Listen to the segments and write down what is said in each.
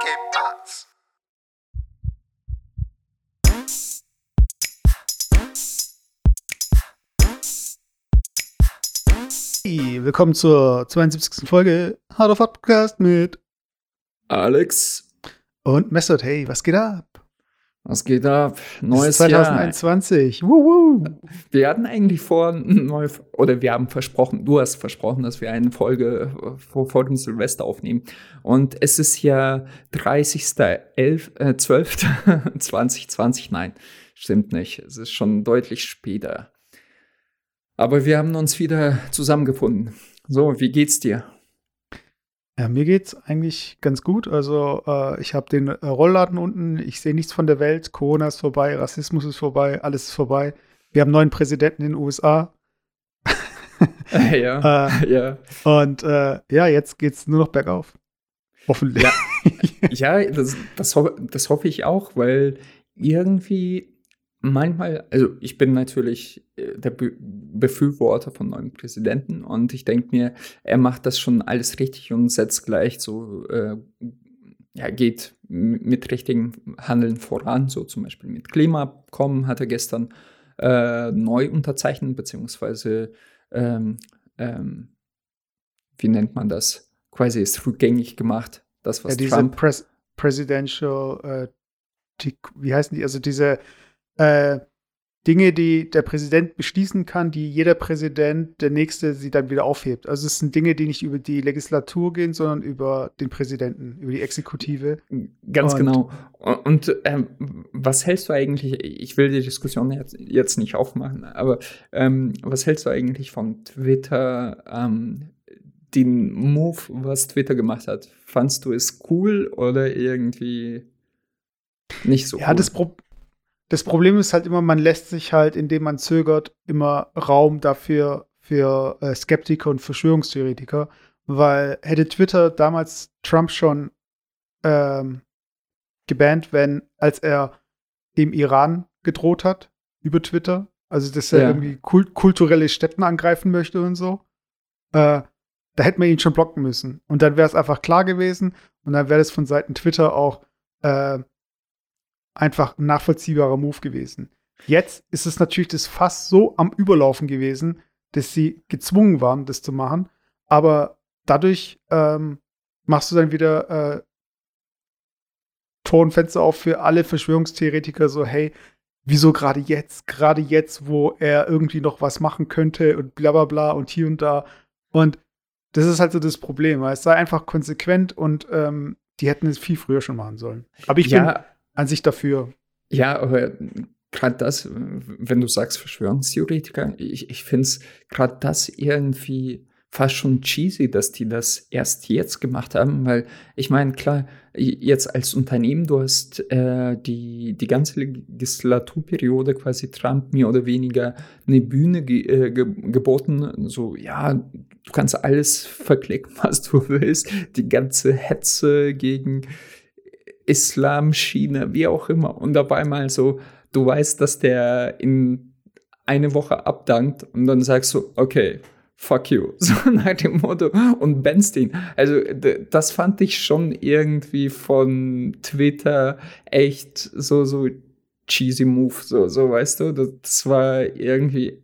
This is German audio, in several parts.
¿Qué pasa? Hey, willkommen zur 72. Folge Hard of Podcast mit Alex, und Messert. Hey, was geht ab? Was geht ab? Es Neues ist 2021. Wuhu. Jahr. Wir hatten eigentlich vor, neue, oder wir haben versprochen, du hast versprochen, dass wir eine Folge vor, vor dem Silvester aufnehmen. Und es ist ja 30.12.2020. Nein, stimmt nicht. Es ist schon deutlich später. Aber wir haben uns wieder zusammengefunden. So, wie geht's dir? Ja, mir geht's eigentlich ganz gut. Also, äh, ich habe den äh, Rollladen unten. Ich sehe nichts von der Welt. Corona ist vorbei, Rassismus ist vorbei, alles ist vorbei. Wir haben neuen Präsidenten in den USA. ja, Äh, ja. und äh, ja, jetzt geht's nur noch bergauf. Hoffentlich. Ja. Ja, das, das, ho das hoffe ich auch, weil irgendwie manchmal, also ich bin natürlich äh, der Be Befürworter von neuen Präsidenten und ich denke mir, er macht das schon alles richtig und setzt gleich so, äh, ja, geht mit richtigem Handeln voran, so zum Beispiel mit Klimaabkommen hat er gestern äh, neu unterzeichnet, beziehungsweise, ähm, ähm, wie nennt man das, quasi ist rückgängig gemacht, das, was ja, diese Trump Pres Presidential, äh, Dec- wie heißen die? Also diese äh, Dinge, die der Präsident beschließen kann, die jeder Präsident, der nächste, sie dann wieder aufhebt. Also es sind Dinge, die nicht über die Legislatur gehen, sondern über den Präsidenten, über die Exekutive. Ganz Und- genau. Und, und ähm, was hältst du eigentlich, ich will die Diskussion jetzt, jetzt nicht aufmachen, aber ähm, was hältst du eigentlich von Twitter, ähm, den Move, was Twitter gemacht hat? Fandst du es cool oder irgendwie nicht so Ja, cool? das, Pro das Problem ist halt immer, man lässt sich halt, indem man zögert, immer Raum dafür für äh, Skeptiker und Verschwörungstheoretiker, weil hätte Twitter damals Trump schon ähm, gebannt, wenn, als er dem Iran gedroht hat über Twitter, also dass er Ja. irgendwie kul kulturelle Stätten angreifen möchte und so, äh, da hätte man ihn schon blocken müssen. Und dann wäre es einfach klar gewesen und dann wäre es von Seiten Twitter auch äh, einfach ein nachvollziehbarer Move gewesen. Jetzt ist es natürlich das Fass so am Überlaufen gewesen, dass sie gezwungen waren, das zu machen. Aber dadurch ähm, machst du dann wieder äh, Tor und Fenster auf für alle Verschwörungstheoretiker, so, hey, wieso gerade jetzt? Gerade jetzt, wo er irgendwie noch was machen könnte und bla bla bla und hier und da. Und das ist halt so das Problem. weil Es sei einfach konsequent und ähm, die hätten es viel früher schon machen sollen. Aber ich bin ja, an sich dafür. Ja, aber gerade das, wenn du sagst Verschwörungstheoretiker, ich, ich finde es gerade das irgendwie fast schon cheesy, dass die das erst jetzt gemacht haben, weil ich meine, klar, jetzt als Unternehmen, du hast äh, die, die ganze Legislaturperiode quasi Trump mehr oder weniger eine Bühne ge äh, ge geboten, so, ja, du kannst alles verklicken, was du willst, die ganze Hetze gegen Islam, China, wie auch immer. Und auf einmal so, du weißt, dass der in eine Woche abdankt und dann sagst du, okay, fuck you. So nach dem Motto und bannst ihn. Also das fand ich schon irgendwie von Twitter echt so, so cheesy Move, so, so weißt du, das, war irgendwie,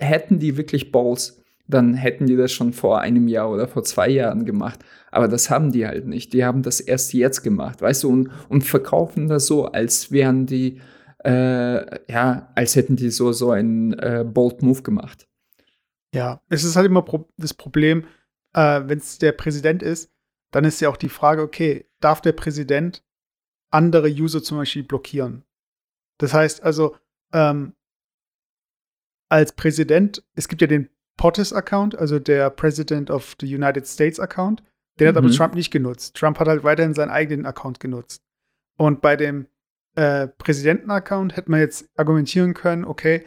hätten die wirklich Balls, dann hätten die das schon vor einem Jahr oder vor zwei Jahren gemacht. Aber das haben die halt nicht. Die haben das erst jetzt gemacht, weißt du, und, und verkaufen das so, als wären die, äh, ja, als hätten die so, so einen äh, bold Move gemacht. Ja, es ist halt immer pro das Problem, äh, wenn es der Präsident ist, dann ist ja auch die Frage, okay, darf der Präsident andere User zum Beispiel blockieren? Das heißt also, ähm, als Präsident, es gibt ja den POTUS-Account, also der President of the United States Account, den hat aber Mhm. Trump nicht genutzt. Trump hat halt weiterhin seinen eigenen Account genutzt. Und bei dem äh, Präsidenten-Account hätte man jetzt argumentieren können, okay,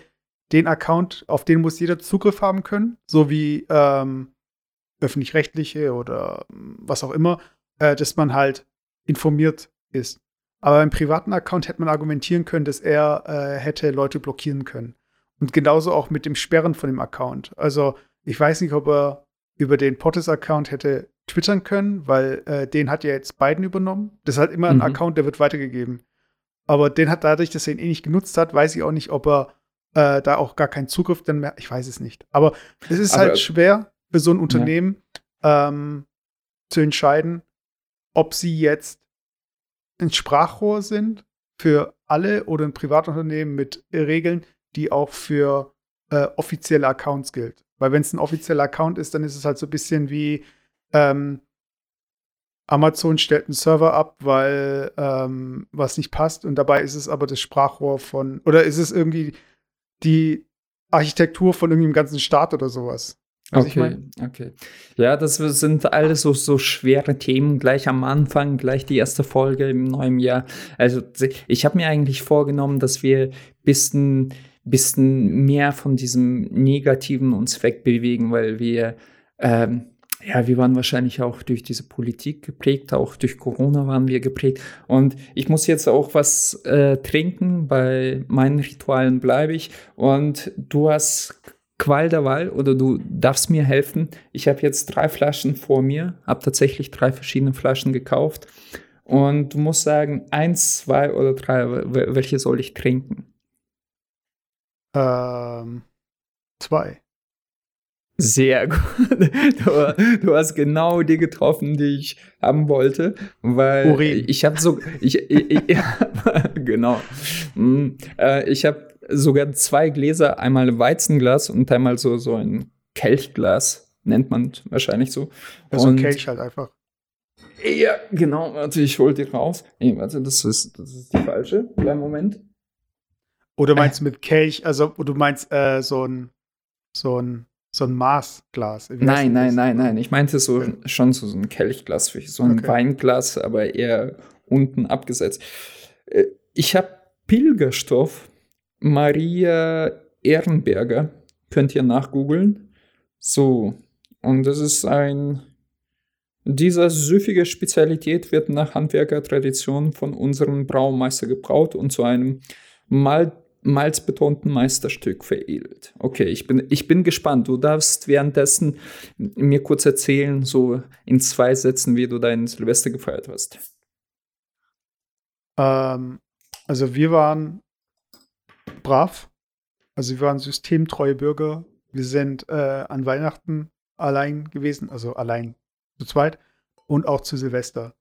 den Account, auf den muss jeder Zugriff haben können, so wie ähm, öffentlich-rechtliche oder ähm, was auch immer, äh, dass man halt informiert ist. Aber im privaten Account hätte man argumentieren können, dass er äh, hätte Leute blockieren können. Und genauso auch mit dem Sperren von dem Account. Also ich weiß nicht, ob er über den POTUS-Account hätte twittern können, weil äh, den hat ja jetzt Biden übernommen. Das ist halt immer ein Mhm. Account, der wird weitergegeben. Aber den hat dadurch, dass er ihn eh nicht genutzt hat, weiß ich auch nicht, ob er äh, da auch gar keinen Zugriff dann mehr. Ich weiß es nicht. Aber es ist Aber- halt schwer für so ein Unternehmen ähm, zu entscheiden, ob sie jetzt ein Sprachrohr sind für alle oder ein Privatunternehmen mit Regeln, die auch für äh, offizielle Accounts gilt. Weil wenn es ein offizieller Account ist, dann ist es halt so ein bisschen wie ähm, Amazon stellt einen Server ab, weil ähm, was nicht passt und dabei ist es aber das Sprachrohr von, oder ist es irgendwie die Architektur von irgendeinem ganzen Staat oder sowas. Was ich Okay, mein? okay. Ja, das sind alles so, so schwere Themen gleich am Anfang, gleich die erste Folge im neuen Jahr. Also ich habe mir eigentlich vorgenommen, dass wir bisschen, bisschen mehr von diesem Negativen uns wegbewegen, weil wir, ähm, ja, wir waren wahrscheinlich auch durch diese Politik geprägt, auch durch Corona waren wir geprägt. Und ich muss jetzt auch was äh, trinken, bei meinen Ritualen bleibe ich. Und du hast Qual der Wahl oder du darfst mir helfen. Ich habe jetzt drei Flaschen vor mir, habe tatsächlich drei verschiedene Flaschen gekauft. Und du musst sagen, eins, zwei oder drei, wel- welche soll ich trinken? Ähm, zwei. Sehr gut. Du, du hast genau die getroffen, die ich haben wollte, weil Urin. ich habe so, ich, ich, ich genau, Mm, äh, ich habe sogar zwei Gläser, einmal ein Weizenglas und einmal so so ein Kelchglas nennt man wahrscheinlich so. Also ein Kelch halt einfach. Ja, genau. Warte, ich hol die raus. Nee, warte, das ist, das ist die falsche. Kleinen Moment. Oder meinst du mit Kelch, also du meinst äh, so ein so ein so ein Maßglas? Nein, nein, nein, nein. Ich meinte so schon so ein Kelchglas, für so ein Okay. Weinglas, aber eher unten abgesetzt. Äh, Ich habe Pilgerstoff Maria Ehrenberger. Könnt ihr nachgoogeln. So. Und das ist ein. Dieser süffige Spezialität wird nach Handwerkertradition von unserem Braumeister gebraut und zu einem Mal malzbetonten Meisterstück veredelt. Okay, ich bin, ich bin gespannt. Du darfst währenddessen mir kurz erzählen, so in zwei Sätzen, wie du dein Silvester gefeiert hast. Ähm, also wir waren brav. Also wir waren systemtreue Bürger. Wir sind äh, an Weihnachten allein gewesen, also allein zu zweit und auch zu Silvester.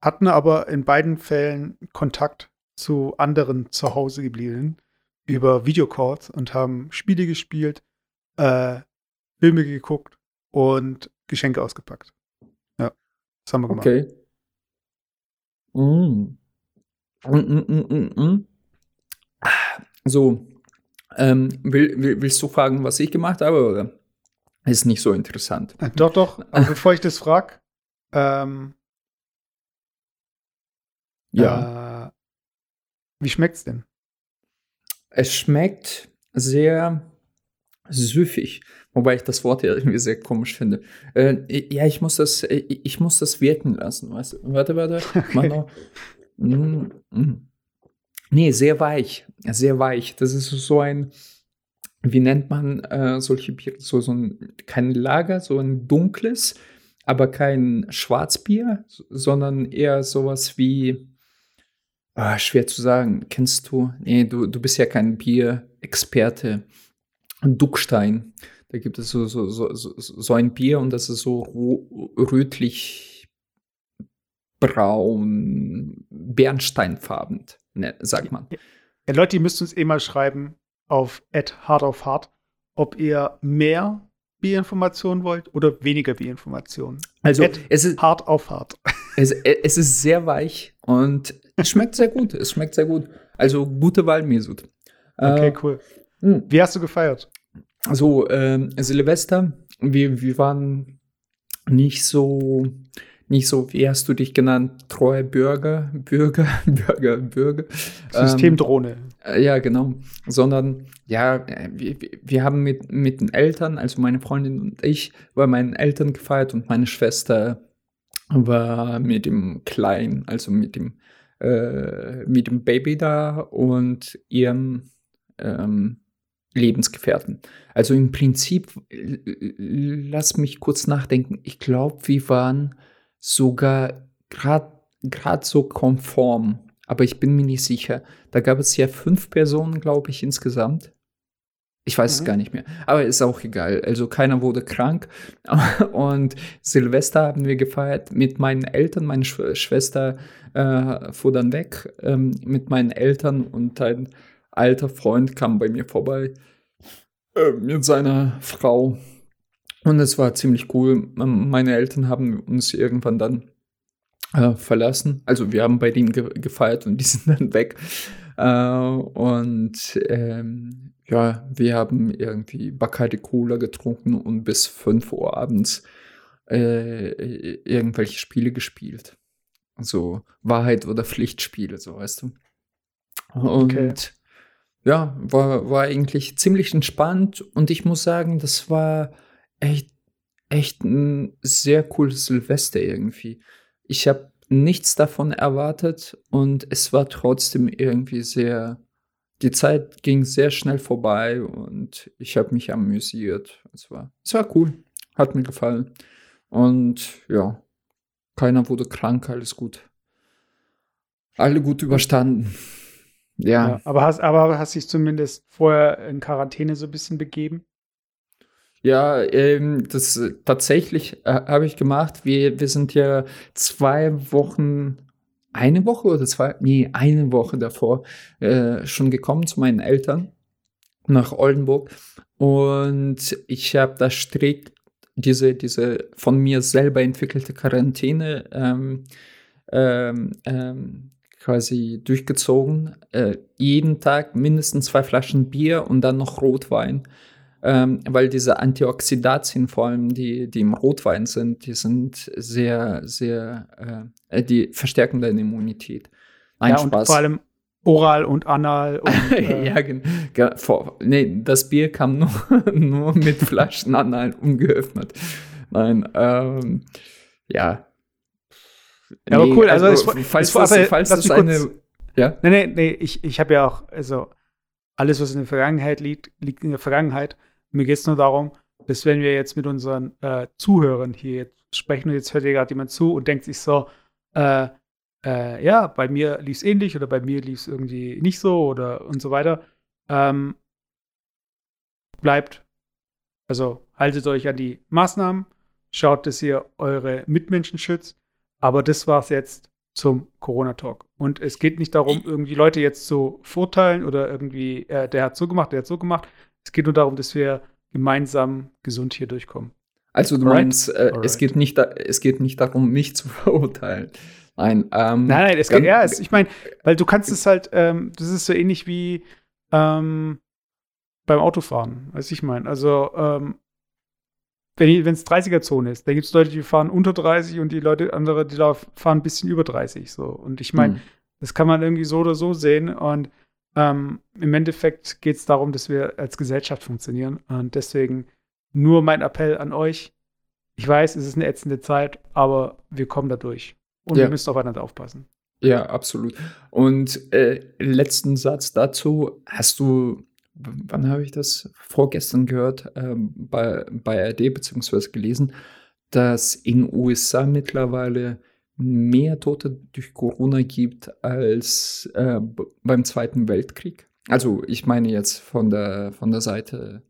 Hatten aber in beiden Fällen Kontakt zu anderen zu Hause gebliebenen über Videocalls und haben Spiele gespielt, äh, Filme geguckt und Geschenke ausgepackt. Ja, das haben wir gemacht. Okay. Mm. Mm, mm, mm, mm, mm. So, ähm, will, will, willst du fragen, was ich gemacht habe, oder? Ist nicht so interessant. Äh, Doch, doch. Aber bevor ich das frage, ähm, Ja. äh, wie schmeckt's denn? Es schmeckt sehr süffig, wobei ich das Wort ja irgendwie sehr komisch finde. Äh, ja, ich muss das, äh, ich muss das wirken lassen, weißt du? Warte, warte. Mach noch. Mm, mm. Nee, sehr weich, sehr weich. Das ist so ein, wie nennt man äh, solche Biere? So, so ein, kein Lager, so ein dunkles, aber kein Schwarzbier, sondern eher sowas wie, Ah, schwer zu sagen. Kennst du? Nee, du, du bist ja kein Bierexperte. Duckstein. Da gibt es so, so, so, so, ein Bier und das ist so rötlich braun, bernsteinfarben, ne, sagt man. Ja, Leute, ihr müsst uns eh mal schreiben auf hard of hard, ob ihr mehr Bierinformationen wollt oder weniger Bierinformationen. Also es ist, Hard auf hard. es, es ist sehr weich und es schmeckt sehr gut. Es schmeckt sehr gut. Also gute Wahl, Mesut. Okay, Äh, cool. mh. Wie hast du gefeiert? So, ähm, Silvester, wir, wir waren nicht so, nicht so, wie hast du dich genannt, treue Bürger, Bürger, Bürger, Bürger. Ähm, Systemdrohne. äh, ja, genau. Sondern, ja, äh, wir, wir- wir haben mit, mit den Eltern, also meine Freundin und ich, bei meinen Eltern gefeiert und meine Schwester war mit dem Kleinen, also mit dem, äh, mit dem Baby da und ihrem, ähm, Lebensgefährten. Also im Prinzip, lass mich kurz nachdenken. Ich glaube, wir waren sogar gerade so konform, aber ich bin mir nicht sicher. Da gab es ja fünf Personen, glaube ich, insgesamt. Ich weiß mhm. es gar nicht mehr. Aber ist auch egal. Also keiner wurde krank. Und Silvester haben wir gefeiert mit meinen Eltern. Meine Sch Schwester äh, fuhr dann weg ähm, mit meinen Eltern und ein alter Freund kam bei mir vorbei äh, mit seiner Frau. Und es war ziemlich cool. Meine Eltern haben uns irgendwann dann äh, verlassen. Also wir haben bei denen ge gefeiert und die sind dann weg. Äh, und ähm, ja, wir haben irgendwie Bacardi Cola getrunken und bis 5 Uhr abends äh, irgendwelche Spiele gespielt. Also Wahrheit oder Pflichtspiele, so weißt du. Und okay. ja, war, war eigentlich ziemlich entspannt und ich muss sagen, das war echt, echt ein sehr cooles Silvester irgendwie. Ich habe nichts davon erwartet und es war trotzdem irgendwie sehr die Zeit ging sehr schnell vorbei und ich habe mich amüsiert. Es war, es war cool, hat mir gefallen. Und ja, keiner wurde krank, alles gut. Alle gut überstanden. Ja. ja aber hast, aber hast dich zumindest vorher in Quarantäne so ein bisschen begeben? Ja, ähm, das tatsächlich äh, habe ich gemacht. Wir, wir sind ja zwei Wochen eine Woche oder zwei, nee, eine Woche davor äh, schon gekommen zu meinen Eltern nach Oldenburg und ich habe da strikt diese, diese von mir selber entwickelte Quarantäne ähm, ähm, ähm, quasi durchgezogen. Äh, jeden Tag mindestens zwei Flaschen Bier und dann noch Rotwein ähm, weil diese Antioxidantien vor allem, die, die im Rotwein sind, die sind sehr, sehr, äh, äh die verstärken deine Immunität. Ein ja, Spaß. Und vor allem oral und anal. Und, äh ja, genau. Vor, nee, das Bier kam nur, nur mit Flaschen anal ungeöffnet. Nein, ähm, ja. Ja, aber cool. Also, also es, falls, das, aber, falls das eine. Ja? Nee, nee, nee, ich, ich habe ja auch, also alles, was in der Vergangenheit liegt, liegt in der Vergangenheit. Mir geht es nur darum, dass wenn wir jetzt mit unseren äh, Zuhörern hier jetzt sprechen und jetzt hört ihr gerade jemand zu und denkt sich so, äh, äh, ja, bei mir lief es ähnlich oder bei mir lief es irgendwie nicht so oder und so weiter. Ähm, bleibt, also haltet euch an die Maßnahmen, schaut, dass ihr eure Mitmenschen schützt. Aber das war es jetzt zum Corona-Talk. Und es geht nicht darum, irgendwie Leute jetzt zu verurteilen oder irgendwie, äh, der hat so gemacht, der hat so gemacht. Es geht nur darum, dass wir gemeinsam gesund hier durchkommen. Also du Alright? meinst, äh, es, geht nicht da, es geht nicht darum, mich zu verurteilen. Nein, ähm, nein, nein, es geht, ja, es, ich meine, weil du kannst es halt, ähm, das ist so ähnlich wie ähm, beim Autofahren, was ich meine. Also, ähm, wenn es 30er-Zone ist, dann gibt es Leute, die fahren unter 30 und die Leute, andere, die fahren ein bisschen über 30. So. Und ich meine, mhm. das kann man irgendwie so oder so sehen. Und ähm, Im Endeffekt geht es darum, dass wir als Gesellschaft funktionieren. Und deswegen nur mein Appell an euch. Ich weiß, es ist eine ätzende Zeit, aber wir kommen da durch. Und ja. wir müssen aufeinander aufpassen. Ja, absolut. Und äh, letzten Satz dazu. Hast du, wann habe ich das? Vorgestern gehört, ähm, bei, bei RD beziehungsweise gelesen, dass in USA mittlerweile mehr Tote durch Corona gibt als äh, beim Zweiten Weltkrieg. Also ich meine jetzt von der, von der Seite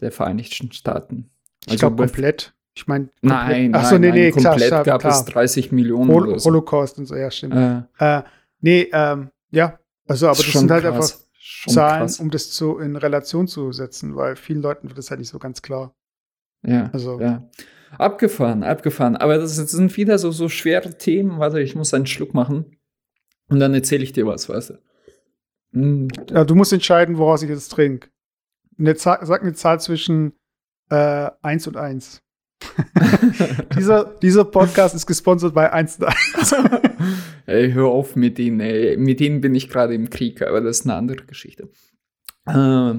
der Vereinigten Staaten. Also ich glaube komplett. Ich meine, nein, ach so, nee, nee, komplett klar, gab klar. es 30 Millionen Hol oder so. Holocaust und so, ja, stimmt. Äh, äh, nee, ähm, ja, also, aber das sind halt krass. einfach Zahlen, krass. um das zu, in Relation zu setzen, weil vielen Leuten wird das halt nicht so ganz klar. Ja, also, ja. Abgefahren, abgefahren. Aber das sind wieder so, so schwere Themen. Warte, ich muss einen Schluck machen. Und dann erzähle ich dir was, weißt du. Mm. Ja, du musst entscheiden, woraus ich jetzt trinke. sag eine Zahl zwischen äh, 1 und 1. dieser, dieser Podcast ist gesponsert bei 1 und 1. ey, hör auf mit denen, ey. Mit denen bin ich gerade im Krieg, aber das ist eine andere Geschichte. Äh,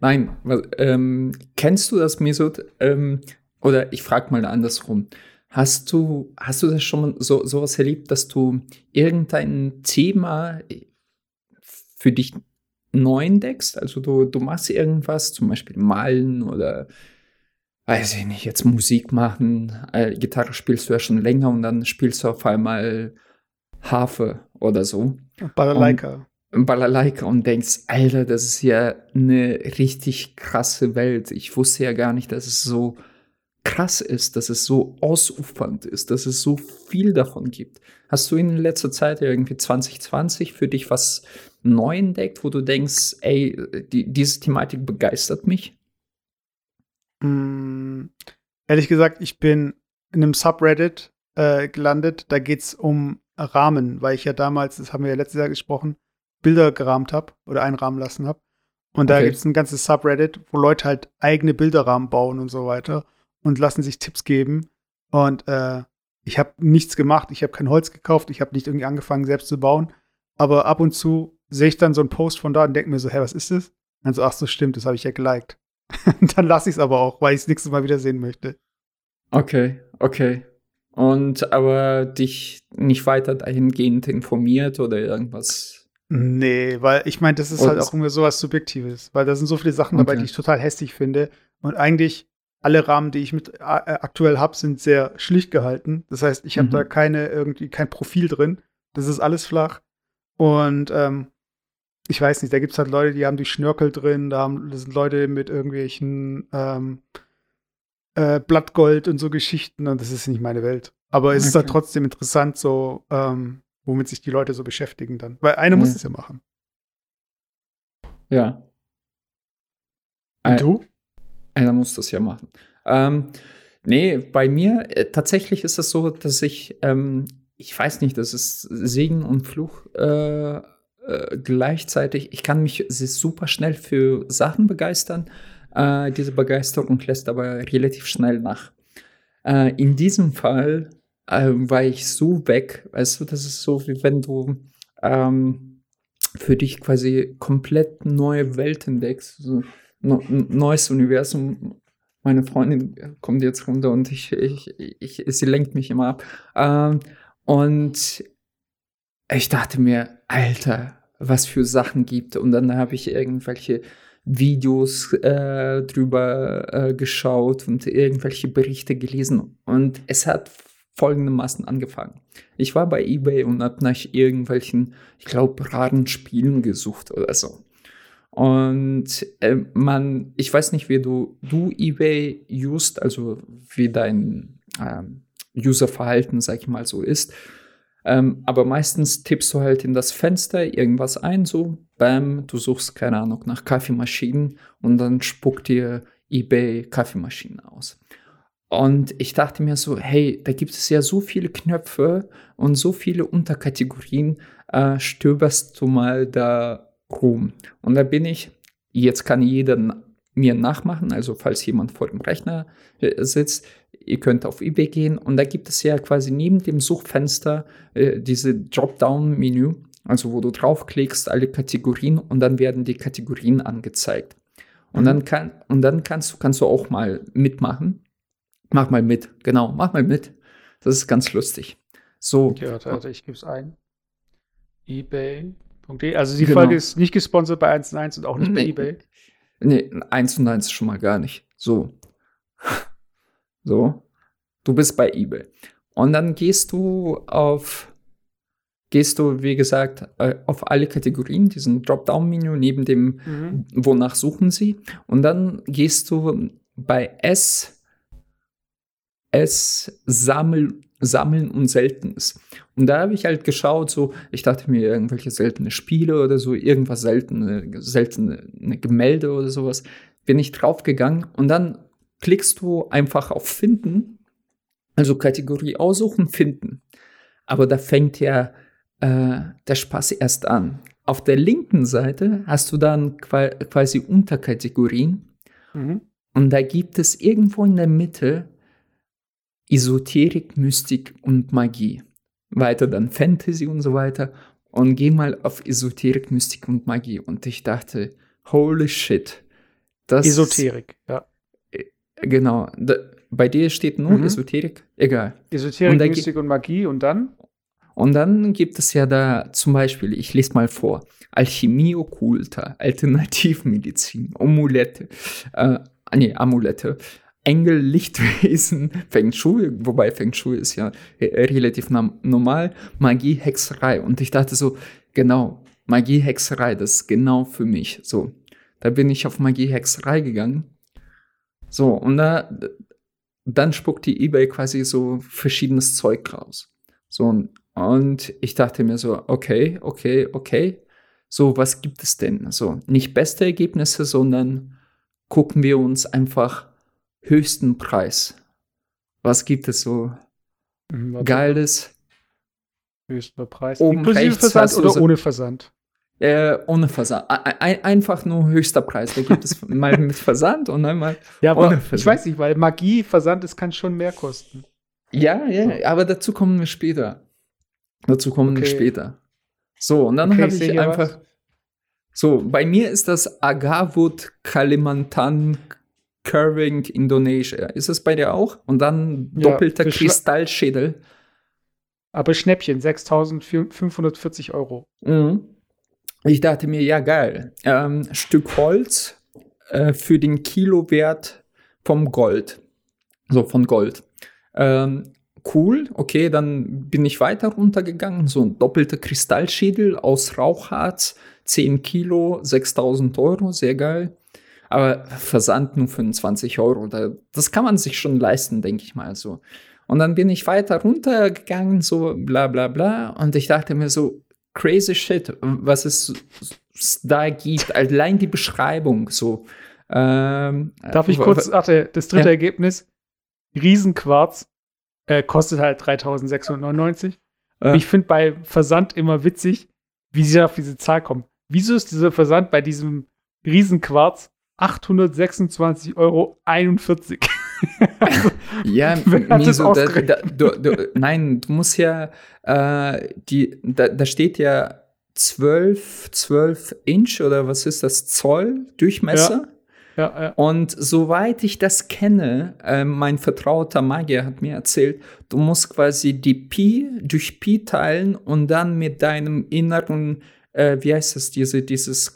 nein, ähm, kennst du das, Mesut? Ähm, oder ich frage mal andersrum. Hast du, hast du das schon mal so sowas erlebt, dass du irgendein Thema für dich neu entdeckst? Also du, du machst irgendwas, zum Beispiel malen oder weiß ich nicht, jetzt Musik machen, äh, Gitarre spielst du ja schon länger und dann spielst du auf einmal Harfe oder so. Balalaika. Und, Balalaika und denkst, Alter, das ist ja eine richtig krasse Welt. Ich wusste ja gar nicht, dass es so krass ist, dass es so ausufernd ist, dass es so viel davon gibt. Hast du in letzter Zeit irgendwie 2020 für dich was neu entdeckt, wo du denkst, ey, die, diese Thematik begeistert mich? Mm, ehrlich gesagt, ich bin in einem Subreddit äh, gelandet. Da geht es um Rahmen, weil ich ja damals, das haben wir ja letztes Jahr gesprochen, Bilder gerahmt habe oder einrahmen lassen habe. Und da okay. gibt es ein ganzes Subreddit, wo Leute halt eigene Bilderrahmen bauen und so weiter und lassen sich Tipps geben. Und äh, ich habe nichts gemacht, ich habe kein Holz gekauft, ich habe nicht irgendwie angefangen, selbst zu bauen. Aber ab und zu sehe ich dann so einen Post von da und denke mir so, hä, was ist das? Und so, ach so, stimmt, das habe ich ja geliked. dann lasse ich es aber auch, weil ich es nächstes Mal wieder sehen möchte. Okay, okay. Und aber dich nicht weiter dahingehend informiert oder irgendwas? Nee, weil ich meine, das ist oder halt auch irgendwie sowas Subjektives, weil da sind so viele Sachen okay. dabei, die ich total hässlich finde. Und eigentlich alle Rahmen, die ich mit äh, aktuell habe, sind sehr schlicht gehalten. Das heißt, ich habe mhm. da keine irgendwie kein Profil drin. Das ist alles flach. Und ähm, ich weiß nicht, da gibt es halt Leute, die haben die Schnörkel drin, da haben, das sind Leute mit irgendwelchen ähm, äh, Blattgold und so Geschichten und das ist nicht meine Welt. Aber es okay. ist halt trotzdem interessant, so, ähm, womit sich die Leute so beschäftigen dann. Weil einer ja. muss es ja machen. Ja. Und du? Einer muss das ja machen. Ähm, nee, bei mir äh, tatsächlich ist es so, dass ich, ähm, ich weiß nicht, das ist Segen und Fluch äh, äh, gleichzeitig. Ich kann mich super schnell für Sachen begeistern. Äh, diese Begeisterung lässt aber relativ schnell nach. Äh, in diesem Fall äh, war ich so weg, weißt du, das ist so, wie wenn du ähm, für dich quasi komplett neue Welt entdeckst. So, neues Universum. Meine Freundin kommt jetzt runter und ich, ich, ich, sie lenkt mich immer ab. Ähm, und ich dachte mir, Alter, was für Sachen gibt. Und dann habe ich irgendwelche Videos äh, drüber äh, geschaut und irgendwelche Berichte gelesen. Und es hat folgendermaßen angefangen. Ich war bei eBay und habe nach irgendwelchen, ich glaube, raren Spielen gesucht oder so. Und äh, man, ich weiß nicht, wie du, du eBay used, also wie dein ähm, Userverhalten, sag ich mal, so ist. Ähm, aber meistens tippst du halt in das Fenster irgendwas ein, so, bam, du suchst, keine Ahnung, nach Kaffeemaschinen und dann spuckt dir eBay Kaffeemaschinen aus. Und ich dachte mir so, hey, da gibt es ja so viele Knöpfe und so viele Unterkategorien, äh, stöberst du mal da rum. Und da bin ich, jetzt kann jeder mir nachmachen, also falls jemand vor dem Rechner äh, sitzt, ihr könnt auf eBay gehen und da gibt es ja quasi neben dem Suchfenster äh, diese Dropdown-Menü, also wo du draufklickst, alle Kategorien und dann werden die Kategorien angezeigt. Und, mhm. dann, kann, und dann kannst, kannst du auch mal mitmachen. Mach mal mit, genau, mach mal mit. Das ist ganz lustig. So. Okay, warte, warte ich gebe es ein. eBay.de. Also die genau. Folge ist nicht gesponsert bei 1 und 1 und auch nicht bei eBay. Nee, 1 und 1 schon mal gar nicht. So. So. Du bist bei eBay. Und dann gehst du auf, gehst du, wie gesagt, äh, auf alle Kategorien, diesen Dropdown-Menü neben dem, mhm. wonach suchen sie. Und dann gehst du bei S, S sammel, sammeln und Seltenes. Und da habe ich halt geschaut, so, ich dachte mir irgendwelche seltene Spiele oder so, irgendwas seltene, seltene Gemälde oder sowas. Bin ich draufgegangen und dann klickst du einfach auf Finden, also Kategorie aussuchen, finden. Aber da fängt ja äh, der Spaß erst an. Auf der linken Seite hast du dann quasi Unterkategorien. Mhm. Und da gibt es irgendwo in der Mitte Esoterik, Mystik und Magie. Weiter dann Fantasy und so weiter. Und geh mal auf Esoterik, Mystik und Magie. Und ich dachte, holy shit. Das Esoterik, ja. Genau. Da, bei dir steht nur mhm. Esoterik. Egal. Esoterik, und Mystik und Magie und dann? Und dann gibt es ja da zum Beispiel, ich lese mal vor, Alchemie okkulta, Alternativmedizin, Amulette, äh, nee, Amulette, Engel, Lichtwesen, Feng Shui, wobei Feng Shui ist ja relativ normal, Magie, Hexerei. Und ich dachte so, genau, Magie, Hexerei, das ist genau für mich. So, da bin ich auf Magie, Hexerei gegangen. So, und da, dann spuckt die eBay quasi so verschiedenes Zeug raus. So, und ich dachte mir so, okay, okay, okay. So, was gibt es denn? So, nicht beste Ergebnisse, sondern gucken wir uns einfach höchsten Preis. Was gibt es so mhm, Geiles? Höchster Preis. Oben Inklusive Versand oder so ohne Versand? Äh, ohne Versand. Ein, einfach nur höchster Preis. Da gibt es mal mit Versand und einmal ja, aber ohne Versand. Ich weiß nicht, weil Magie, Versand, das kann schon mehr kosten. Ja, ja, aber dazu kommen wir später. Dazu kommen okay. wir später. So, und dann okay, habe ich, ich einfach. Was. So, bei mir ist das Agavut Kalimantan Curving Indonesia. Ist es bei dir auch? Und dann doppelter ja, Kristallschädel. Aber Schnäppchen, 6540 Euro. Mhm. Ich dachte mir, ja, geil. Ähm, Stück Holz äh, für den Kilowert vom Gold. So, von Gold. Ähm, cool, okay, dann bin ich weiter runtergegangen. So ein doppelter Kristallschädel aus Rauchharz, 10 Kilo, 6000 Euro, sehr geil. Aber Versand nur 25 Euro, das kann man sich schon leisten, denke ich mal so. Und dann bin ich weiter runtergegangen, so bla bla bla. Und ich dachte mir so, crazy shit, was es da gibt. Allein die Beschreibung so. Ähm, Darf ich kurz, warte, das dritte ja. Ergebnis, Riesenquarz, äh, kostet halt 3699. Ja. Ich finde bei Versand immer witzig, wie sie auf diese Zahl kommen. Wieso ist dieser Versand bei diesem Riesenquarz 826,41 Euro? ja, Miso, da, da, du, du, nein, du musst ja, äh, die, da, da steht ja 12, 12 Inch oder was ist das, Zoll Durchmesser. Ja. Ja, ja. Und soweit ich das kenne, äh, mein vertrauter Magier hat mir erzählt, du musst quasi die Pi durch Pi teilen und dann mit deinem inneren, äh, wie heißt das, diese, dieses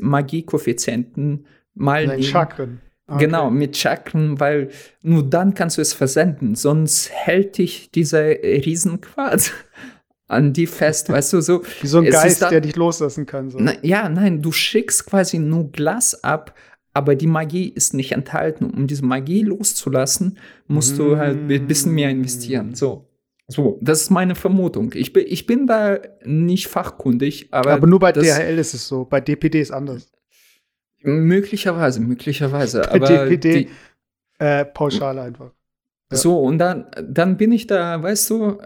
Magie-Koeffizienten mal. Dein Chakren. Okay. Genau, mit Chakren, weil nur dann kannst du es versenden, sonst hält dich dieser Riesenquarz an die fest, weißt du, so. Wie so ein Geist, dann, der dich loslassen kann. So. Na, ja, nein, du schickst quasi nur Glas ab, aber die Magie ist nicht enthalten. Um diese Magie loszulassen, musst mm. du halt ein bisschen mehr investieren. So. So, das ist meine Vermutung. Ich bin, ich bin da nicht fachkundig, aber. Aber nur bei DHL ist es so, bei DPD ist anders. Möglicherweise, möglicherweise. Aber DPD die, äh, pauschal einfach. Ja. So, und dann, dann bin ich da, weißt du,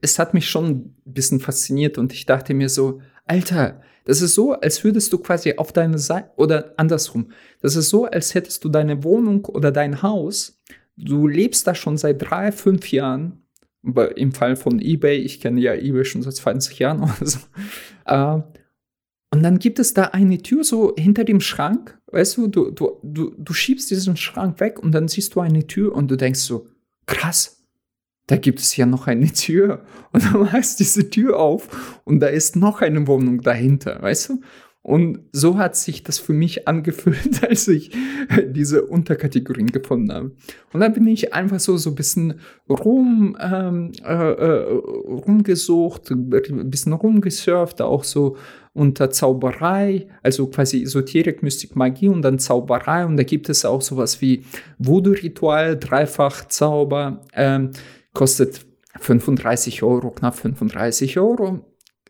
es hat mich schon ein bisschen fasziniert und ich dachte mir so, Alter, das ist so, als würdest du quasi auf deine Seite, oder andersrum, das ist so, als hättest du deine Wohnung oder dein Haus, du lebst da schon seit drei, fünf Jahren, im Fall von eBay, ich kenne ja eBay schon seit 20 Jahren oder so, äh, und dann gibt es da eine Tür so hinter dem Schrank, weißt du, du, du, du, du schiebst diesen Schrank weg und dann siehst du eine Tür und du denkst so, krass, da gibt es ja noch eine Tür. Und dann machst diese Tür auf und da ist noch eine Wohnung dahinter, weißt du? Und so hat sich das für mich angefühlt, als ich diese Unterkategorien gefunden habe. Und dann bin ich einfach so, so ein bisschen rum, ähm, äh, äh, rumgesucht, ein bisschen rumgesurft, auch so unter Zauberei, also quasi Esoterik, Mystik, Magie und dann Zauberei. Und da gibt es auch sowas wie Voodoo-Ritual, Dreifach-Zauber, ähm, kostet 35 Euro, knapp 35 Euro.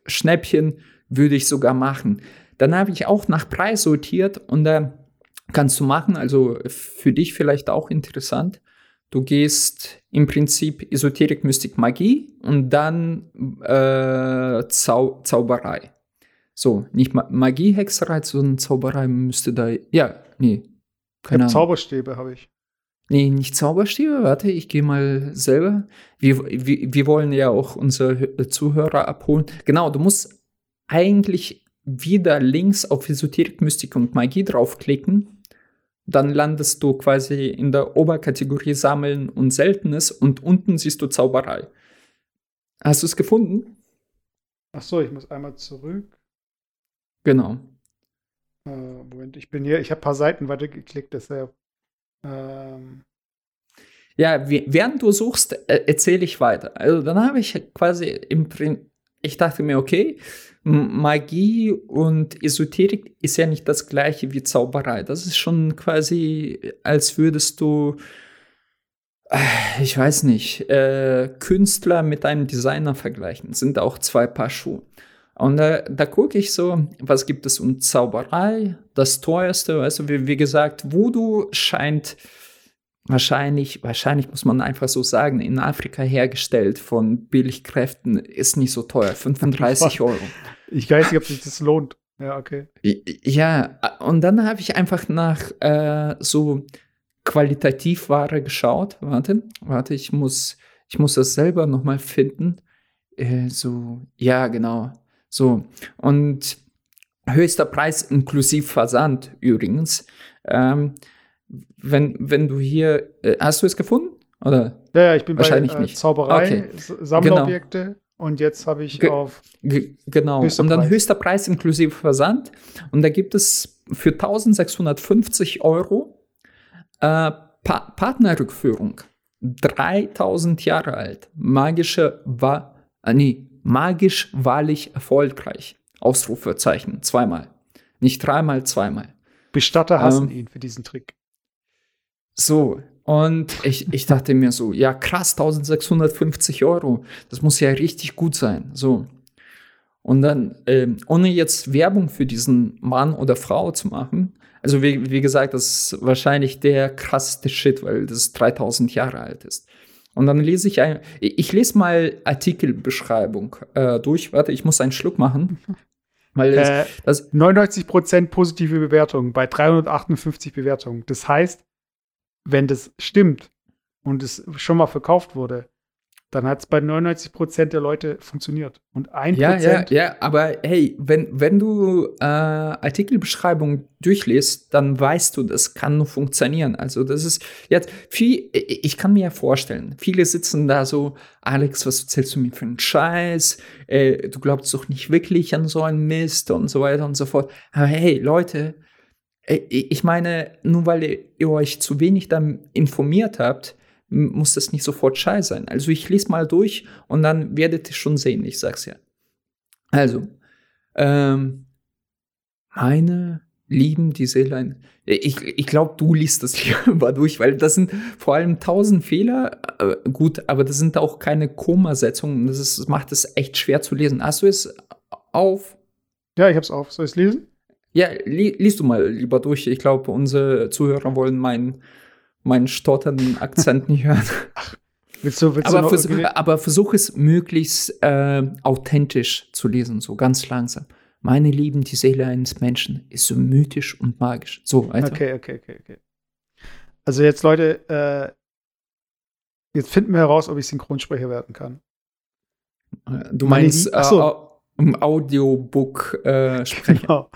Schnäppchen würde ich sogar machen. Dann habe ich auch nach Preis sortiert und da äh, kannst du machen, also für dich vielleicht auch interessant. Du gehst im Prinzip Esoterik, Mystik, Magie und dann äh, Zau Zauberei. So, nicht Ma Magie, Hexerei, sondern Zauberei müsste da. Ja, nee. Keine Ahnung. Zauberstäbe habe ich. Nee, nicht Zauberstäbe. Warte, ich gehe mal selber. Wir, wir, wir wollen ja auch unsere Zuhörer abholen. Genau, du musst eigentlich wieder links auf Esoterik, Mystik und Magie draufklicken. Dann landest du quasi in der Oberkategorie Sammeln und Seltenes und unten siehst du Zauberei. Hast du es gefunden? Ach so, ich muss einmal zurück. Genau. Äh, Moment, ich bin hier, ich habe ein paar Seiten weitergeklickt, deshalb. Ähm, Ja, während du suchst, äh, erzähle ich weiter. Also dann habe ich quasi im Prinzip, ich dachte mir, okay, Magie und Esoterik ist ja nicht das gleiche wie Zauberei. Das ist schon quasi, als würdest du, äh, ich weiß nicht, äh, Künstler mit einem Designer vergleichen. Sind auch zwei Paar Schuhe. Und da, da gucke ich so, was gibt es um Zauberei? Das teuerste, du, wie, wie gesagt, Voodoo scheint wahrscheinlich, wahrscheinlich muss man einfach so sagen, in Afrika hergestellt von Billigkräften, ist nicht so teuer. 35 Euro. ich weiß nicht, ob sich das lohnt. Ja, okay. Ja, und dann habe ich einfach nach äh, so Qualitativware geschaut. Warte, warte, ich muss, ich muss das selber nochmal finden. Äh, so, ja, genau. So, und höchster Preis inklusive Versand übrigens. Ähm, wenn, wenn du hier, äh, hast du es gefunden? Oder? Ja, ja, ich bin Wahrscheinlich bei äh, nicht. Zauberei, Okay. Sammlerobjekte und jetzt habe ich Ge- auf. Genau. Und dann Preis. höchster Preis inklusive Versand. Und da gibt es für 1650 Euro äh, pa Partnerrückführung. 3000 Jahre alt. Magische war, äh, nee, magisch wahrlich erfolgreich. Ausrufezeichen. Zweimal. Nicht dreimal, zweimal. Bestatter hassen Ähm, ihn für diesen Trick. So, und ich, ich dachte mir so, ja krass, 1650 Euro, das muss ja richtig gut sein. So. Und dann, ähm, ohne jetzt Werbung für diesen Mann oder Frau zu machen, also wie, wie gesagt, das ist wahrscheinlich der krasseste Shit, weil das 3000 Jahre alt ist. Und dann lese ich ein, ich lese mal Artikelbeschreibung äh, durch. Warte, ich muss einen Schluck machen. Weil das, Äh, das, 99% positive Bewertungen bei 358 Bewertungen. Das heißt, wenn das stimmt und es schon mal verkauft wurde, dann hat es bei 99% der Leute funktioniert. Und 1% Ja, ja, ja, aber hey, wenn, wenn du äh, Artikelbeschreibung durchliest, dann weißt du, das kann nur funktionieren. Also das ist jetzt viel, ich kann mir ja vorstellen, viele sitzen da so, Alex, was erzählst du mir für einen Scheiß? Äh, du glaubst doch nicht wirklich an so einen Mist und so weiter und so fort. Aber hey, Leute, ich meine, nur weil ihr, euch zu wenig dann informiert habt, muss das nicht sofort scheiße sein. Also ich lese mal durch und dann werdet ihr schon sehen, ich sag's ja. Also, ähm, meine lieben die Seelein. Ich, ich glaube, du liest das lieber durch, weil das sind vor allem tausend Fehler. Äh, gut, aber das sind auch keine Kommasetzungen. Das, ist, das macht es echt schwer zu lesen. Hast du es auf? Ja, ich hab's auf. Soll ich lesen? Ja, li liest du mal lieber durch. Ich glaube, unsere Zuhörer wollen meinen, meinen stotternden Akzent nicht hören. Willst du, willst du Aber, noch vers irgendwie- aber versuch es möglichst äh, authentisch zu lesen, so ganz langsam. Meine Lieben, die Seele eines Menschen ist so mythisch und magisch. So, weiter. Okay, okay, okay, okay. Also jetzt, Leute, äh, jetzt finden wir heraus, ob ich Synchronsprecher werden kann. Äh, Du Meine meinst Lie- äh, ach so. Au- im Audiobook äh, sprechen. Genau.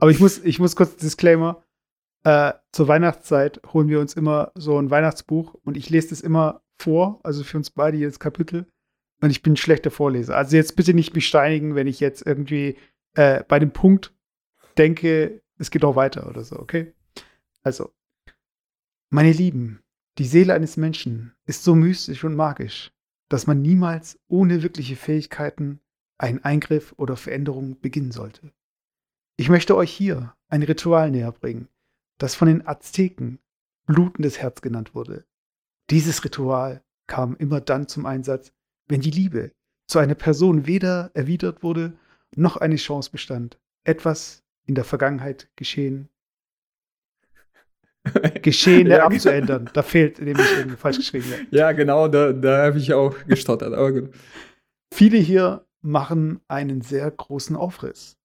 Aber ich muss, ich muss kurz Disclaimer. Äh, zur Weihnachtszeit holen wir uns immer so ein Weihnachtsbuch und ich lese das immer vor, also für uns beide jedes Kapitel. Und ich bin ein schlechter Vorleser. Also jetzt bitte nicht mich steinigen, wenn ich jetzt irgendwie äh, bei dem Punkt denke, es geht auch weiter oder so, okay? Also, meine Lieben, die Seele eines Menschen ist so mystisch und magisch, dass man niemals ohne wirkliche Fähigkeiten einen Eingriff oder Veränderung beginnen sollte. Ich möchte euch hier ein Ritual näher bringen, das von den Azteken blutendes Herz genannt wurde. Dieses Ritual kam immer dann zum Einsatz, wenn die Liebe zu einer Person weder erwidert wurde, noch eine Chance bestand, etwas in der Vergangenheit geschehen, Geschehene Ja, abzuändern. Da fehlt nämlich irgendwie falsch geschrieben. Ja. Ja, genau, da, da habe ich auch gestottert. Aber gut. Viele hier machen einen sehr großen Aufriss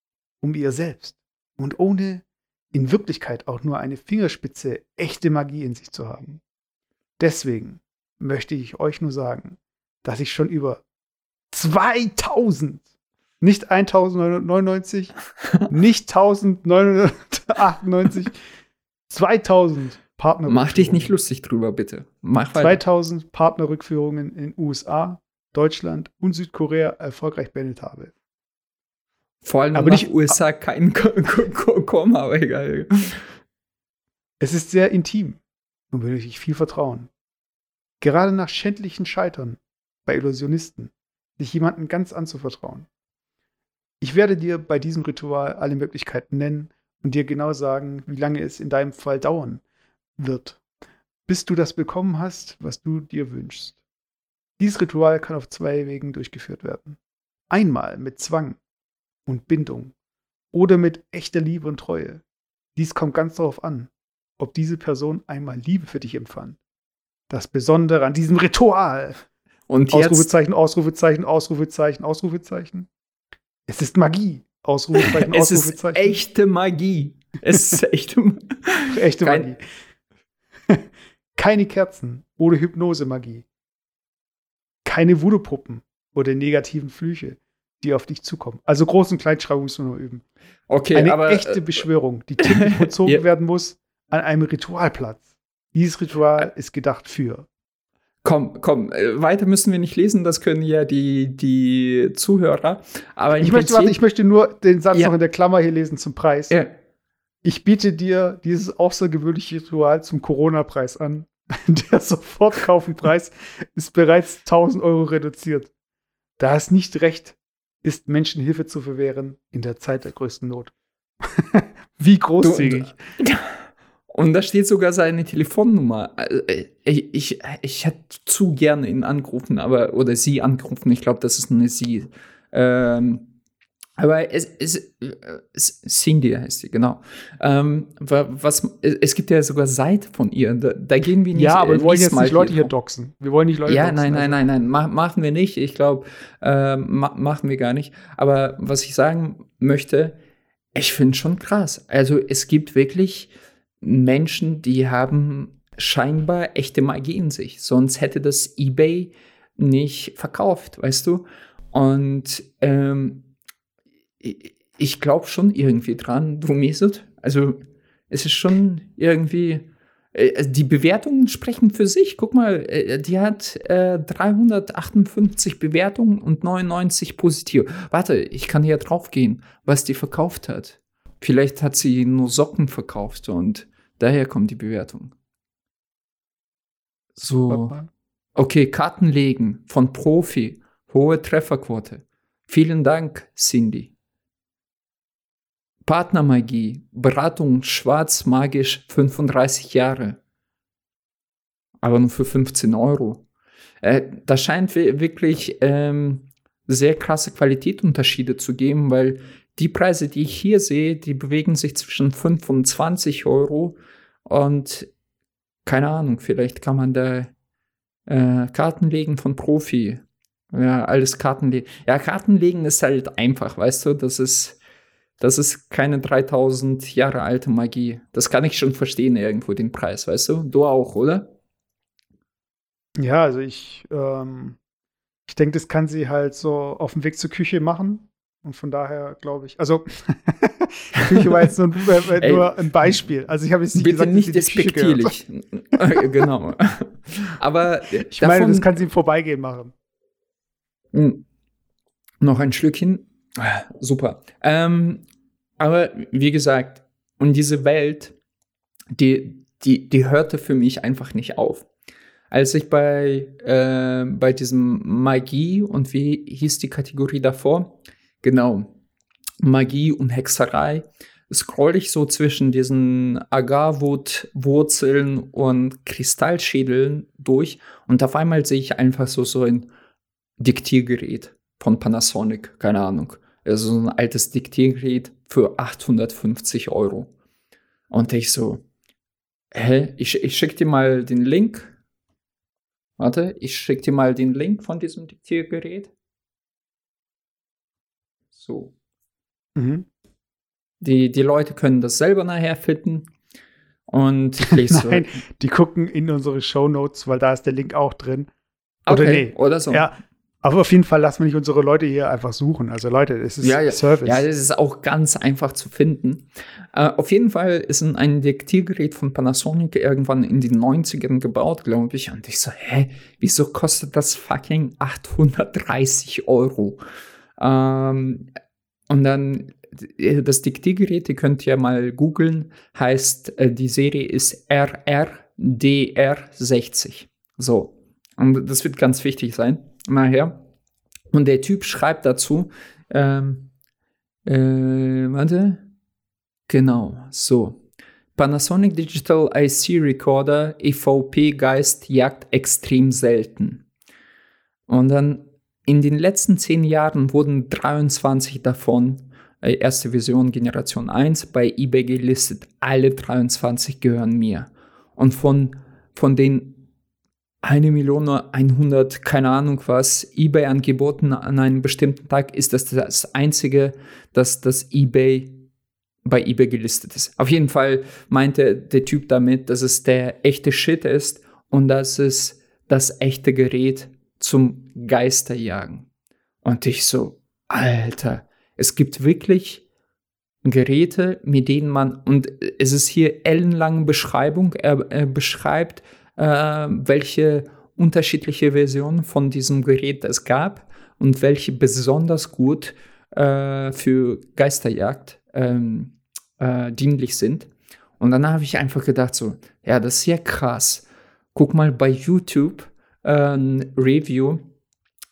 um ihr selbst und ohne in Wirklichkeit auch nur eine Fingerspitze echte Magie in sich zu haben. Deswegen möchte ich euch nur sagen, dass ich schon über 2000, nicht 1999, nicht 1998, 2000 Partner. Mach dich nicht lustig drüber, bitte. Mach weiter. 2000 Partnerrückführungen in den USA, Deutschland und Südkorea erfolgreich beendet habe. Vor allem Aber nicht- USA kein Ko- Ko- Ko- Komma, aber egal. Es ist sehr intim und benötigt viel Vertrauen. Gerade nach schändlichen Scheitern bei Illusionisten, sich jemandem ganz anzuvertrauen. Ich werde dir bei diesem Ritual alle Möglichkeiten nennen und dir genau sagen, wie lange es in deinem Fall dauern wird, bis du das bekommen hast, was du dir wünschst. Dieses Ritual kann auf zwei Wegen durchgeführt werden. Einmal mit Zwang und Bindung oder mit echter Liebe und Treue. Dies kommt ganz darauf an, ob diese Person einmal Liebe für dich empfand. Das Besondere an diesem Ritual. Und Ausrufezeichen, Ausrufezeichen, Ausrufezeichen, Ausrufezeichen. Es ist Magie. Ausrufezeichen, es ist Ausrufezeichen. echte Magie. Es ist echte Ma- Echte Magie. Keine Kerzen oder Hypnose-Magie. Keine Voodoo-Puppen oder negativen Flüche, die auf dich zukommen. Also Groß- und Kleinschreibung müssen wir nur üben. Okay, Eine aber echte äh, Beschwörung, die täglich vollzogen Ja. werden muss an einem Ritualplatz. Dieses Ritual ist gedacht für. komm, komm, äh, weiter müssen wir nicht lesen, das können ja die, die Zuhörer. Aber Ich möchte, warte, ich möchte nur den Satz Ja. noch in der Klammer hier lesen zum Preis. ja, Ich biete dir dieses außergewöhnliche Ritual zum Corona-Preis an. Der Sofortkaufenpreis ist bereits 1000 Euro reduziert. Da es nicht recht ist, Menschen Hilfe zu verwehren in der Zeit der größten Not. Wie großzügig. Und da steht sogar seine Telefonnummer. Äh, Ich, ich, ich hätte zu gerne ihn angerufen, aber, oder sie angerufen. Ich glaube, das ist eine sie. Ähm, aber es, es, es Cindy heißt sie, genau. Ähm, wa- was, es gibt ja sogar Seite von ihr. Da, da gehen wir nicht. ja, aber wir äh, wollen jetzt nicht Leute hier doxen. Wir wollen nicht Leute Ja, doxen. nein, nein, Also- nein, nein, Ma machen wir nicht. Ich glaube, äh, ma machen wir gar nicht. Aber was ich sagen möchte, ich finde schon krass. Also es gibt wirklich Menschen, die haben scheinbar echte Magie in sich. Sonst hätte das eBay nicht verkauft, weißt du? Und ähm, ich, glaube schon irgendwie dran, du Mesut. Also es ist schon irgendwie äh, die Bewertungen sprechen für sich. Guck mal, äh, die hat äh, 358 Bewertungen und 99 positiv. Warte, ich kann hier drauf gehen, was die verkauft hat. Vielleicht hat sie nur Socken verkauft und daher kommt die Bewertung. So, okay, Karten legen von Profi, hohe Trefferquote. Vielen Dank, Cindy. Partnermagie, Beratung schwarz magisch 35 Jahre. Aber nur für 15 Euro. Äh, da scheint wi- wirklich ähm, sehr krasse Qualitätsunterschiede zu geben, weil die Preise, die ich hier sehe, die bewegen sich zwischen 5 und 20 Euro. Und keine Ahnung, vielleicht kann man da äh, Karten legen von Profi. Ja, alles Karten legen. Ja, Karten legen ist halt einfach, weißt du, das ist, das ist keine 3000 Jahre alte Magie. Das kann ich schon verstehen irgendwo, den Preis, weißt du? Du auch, oder? Ja, also ich, ähm, ich denke, das kann sie halt so auf dem Weg zur Küche machen. Und von daher glaube ich, also Küche war jetzt nur, ein- äh, nur ein Beispiel. Also ich habe jetzt nicht Bitte gesagt, nicht despektierlich. genau. Aber Ich meine, das kann sie im Vorbeigehen machen. Mm. Noch ein Schlückchen. Ah, Super. Ähm, aber wie gesagt, und diese Welt, die, die, die hörte für mich einfach nicht auf. Als ich bei, äh, bei diesem Magie und wie hieß die Kategorie davor? Genau. Magie und Hexerei. Scroll ich so zwischen diesen Agarwut-Wurzeln und Kristallschädeln durch und auf einmal sehe ich einfach so, so ein Diktiergerät von Panasonic, keine Ahnung. Also so ein altes Diktiergerät für 850 Euro. Und ich so, hä? Ich, ich schick dir mal den Link. Warte, ich schick dir mal den Link von diesem Diktiergerät. So. Mhm. Die, die Leute können das selber nachher finden. Und ich so, Nein, die gucken in unsere Show Notes, weil da ist der Link auch drin. Oder okay, nee. oder so. Ja, Aber auf jeden Fall lassen wir nicht unsere Leute hier einfach suchen. Also Leute, es ist ja, ja. Service. Ja, es ist auch ganz einfach zu finden. Äh, auf jeden Fall ist ein, Diktiergerät von Panasonic irgendwann in den 90ern gebaut, glaube ich. Und ich so, hä, wieso kostet das fucking 830 Euro? Ähm, und dann äh, das Diktiergerät, ihr könnt ja mal googeln, heißt, äh, die Serie ist RRDR60. So. Und das wird ganz wichtig sein nachher. Und der Typ schreibt dazu, ähm, äh, warte, genau, so. Panasonic Digital IC Recorder EVP Geist jagt extrem selten. Und dann in den letzten zehn Jahren wurden 23 davon, äh, erste Version Generation 1, bei eBay gelistet. Alle 23 gehören mir. Und von, von den eine Million 100, keine Ahnung was, eBay angeboten an einem bestimmten Tag, ist das das einzige, dass das eBay bei eBay gelistet ist. Auf jeden Fall meinte der Typ damit, dass es der echte Shit ist und dass es das echte Gerät zum Geisterjagen. Und ich so, Alter, es gibt wirklich Geräte, mit denen man, und es ist hier ellenlange Beschreibung, er, er beschreibt, äh, welche unterschiedliche Versionen von diesem Gerät es gab und welche besonders gut äh, für Geisterjagd ähm, äh, dienlich sind. Und dann habe ich einfach gedacht, so, ja, das ist ja krass. Guck mal bei YouTube ein äh, Review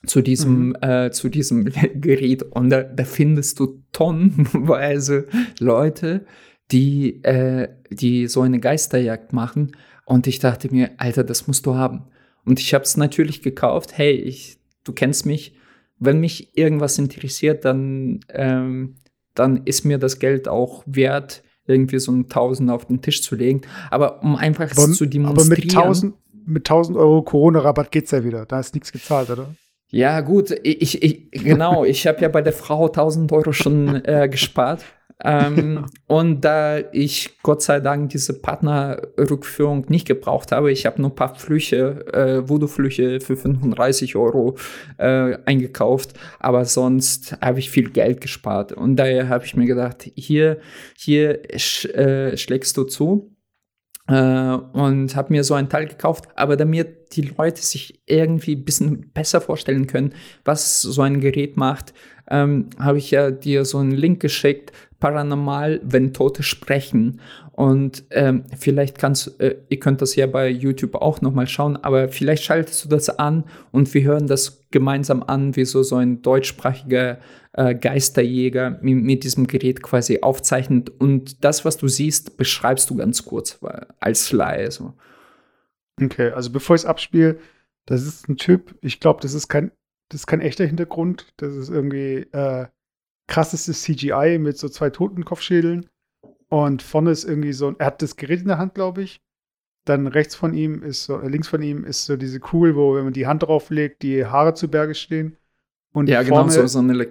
zu diesem, mhm. äh, zu diesem Gerät und da, da, findest du tonnenweise Leute, die, äh, die so eine Geisterjagd machen und ich dachte mir, Alter, das musst du haben. Und ich habe es natürlich gekauft. Hey, ich, du kennst mich. Wenn mich irgendwas interessiert, dann, ähm, dann ist mir das Geld auch wert, irgendwie so ein Tausend auf den Tisch zu legen. Aber um einfach aber, zu demonstrieren. Aber mit 1000, mit 1000 Euro Corona-Rabatt geht's ja wieder. Da ist nichts gezahlt, oder? Ja, gut, ich, ich genau, ich habe ja bei der Frau 1000 Euro schon äh, gespart ähm, und da ich Gott sei Dank diese Partnerrückführung nicht gebraucht habe, ich habe nur ein paar Flüche, äh, Voodoo-Flüche für 35 Euro äh, eingekauft, aber sonst habe ich viel Geld gespart. Und daher habe ich mir gedacht, hier, hier sch, äh, schlägst du zu. Äh, und habe mir so ein Teil gekauft, aber damit die Leute sich irgendwie ein bisschen besser vorstellen können, was so ein Gerät macht, ähm, habe ich ja dir so einen Link geschickt, paranormal, wenn Tote sprechen. Und ähm, vielleicht kannst, äh, ihr könnt das ja bei YouTube auch nochmal schauen, aber vielleicht schaltest du das an und wir hören das gemeinsam an, wie so, so ein deutschsprachiger äh, Geisterjäger mit, mit, diesem Gerät quasi aufzeichnet. Und das, was du siehst, beschreibst du ganz kurz als Laie. So. Okay, also bevor ich es abspiele, das ist ein Typ, ich glaube, das ist kein, das ist kein echter Hintergrund, das ist irgendwie äh, krassestes CGI mit so zwei Totenkopfschädeln. Und vorne ist irgendwie so, er hat das Gerät in der Hand, glaube ich. Dann rechts von ihm ist so, links von ihm ist so diese Kugel, wo, wenn man die Hand drauflegt, die Haare zu Berge stehen. Und ja, genau, so, so eine,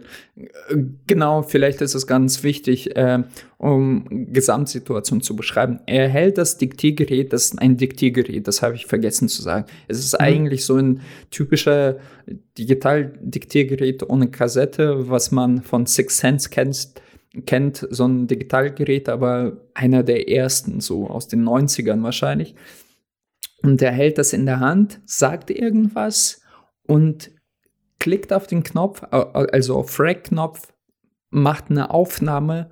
genau, vielleicht ist es ganz wichtig, äh, um Gesamtsituation zu beschreiben. Er hält das Diktiergerät, das ist ein Diktiergerät, das habe ich vergessen zu sagen. Es ist mhm. eigentlich so ein typischer Digital-Diktiergerät ohne Kassette, was man von Six Sense kennt, kennt, so ein Digitalgerät, aber einer der ersten, so aus den 90ern wahrscheinlich. Und er hält das in der Hand, sagt irgendwas und klickt auf den Knopf, also auf Rec-Knopf, macht eine Aufnahme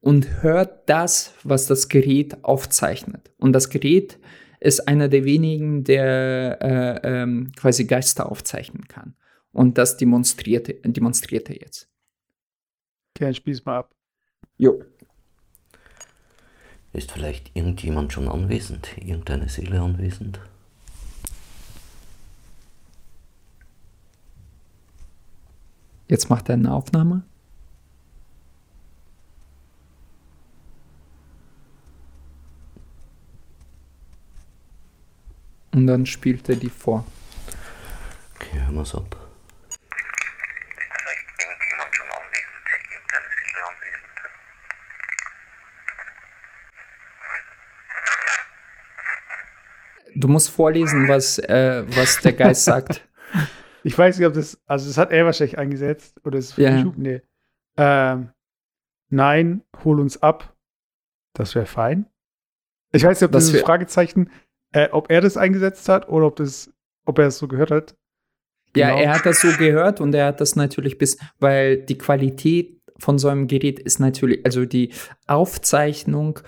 und hört das, was das Gerät aufzeichnet. Und das Gerät ist einer der wenigen, der äh, ähm, quasi Geister aufzeichnen kann. Und das demonstriert, demonstriert er jetzt. Okay, spiel's mal ab. Jo. Ist vielleicht irgendjemand schon anwesend? Irgendeine Seele anwesend? Jetzt macht er eine Aufnahme. Und dann spielt er die vor. Okay, hören wir es ab. Du musst vorlesen, was, äh, was der Geist sagt. Ich weiß nicht, ob das, also das hat er wahrscheinlich eingesetzt oder ist für Ja. YouTube? Nee. Ähm, nein, hol uns ab. Das wäre fein. Ich weiß nicht, ob Das dieses Fragezeichen, äh, ob er das eingesetzt hat oder ob das, ob er es so gehört hat. Ja, Genau. er hat das so gehört und er hat das natürlich bis, weil die Qualität von so einem Gerät ist natürlich, also die Aufzeichnung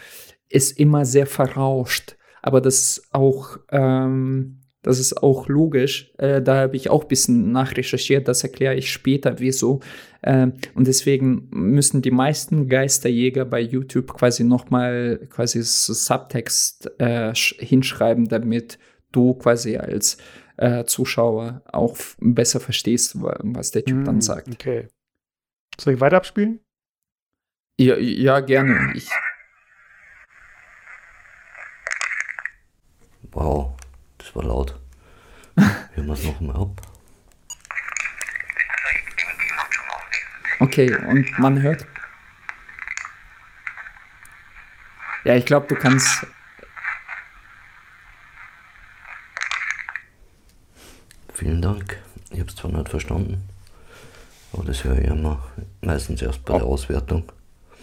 ist immer sehr verrauscht, aber das ist auch, ähm, das ist auch logisch. Äh, da habe ich auch ein bisschen nachrecherchiert, das erkläre ich später, wieso. Ähm, und deswegen müssen die meisten Geisterjäger bei YouTube quasi nochmal quasi so Subtext äh, sch- hinschreiben, damit du quasi als äh, Zuschauer auch besser verstehst, wa- was der Typ dann Hm, sagt. Okay. Soll ich weiter abspielen? Ja, ja gerne. Ich, Wow, das war laut. Hören wir es noch mal ab. okay, und man hört. Ja, ich glaube, du kannst. Vielen Dank. Ich habe es zwar nicht verstanden, aber das höre ich immer meistens erst bei der Auswertung.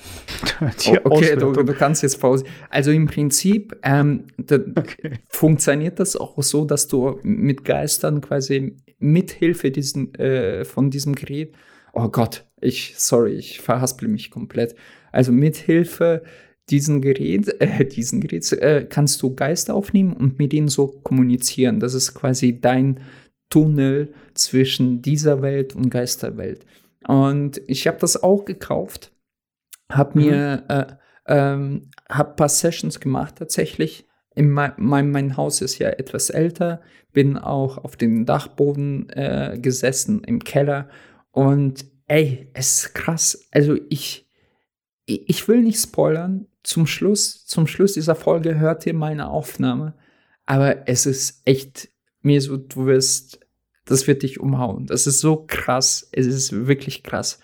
Oh, okay, du, du kannst jetzt Pause. Also im Prinzip ähm, da, Okay. funktioniert das auch so, dass du mit Geistern quasi mithilfe diesen, äh, von diesem Gerät, oh Gott, ich, sorry, ich verhaspel mich komplett. Also mithilfe diesen Gerät, äh, diesen Gerät, äh, kannst du Geister aufnehmen und mit ihnen so kommunizieren. Das ist quasi dein Tunnel zwischen dieser Welt und Geisterwelt. Und ich habe das auch gekauft, habe mir äh, ähm, hab paar Sessions gemacht tatsächlich. In mein, mein, mein Haus ist ja etwas älter, bin auch auf dem Dachboden äh, gesessen im Keller und ey, es ist krass. Also ich, ich ich will nicht spoilern. Zum Schluss, zum Schluss dieser Folge hört ihr meine Aufnahme, aber es ist echt mir so, du wirst, das wird dich umhauen. Das ist so krass. Es ist wirklich krass.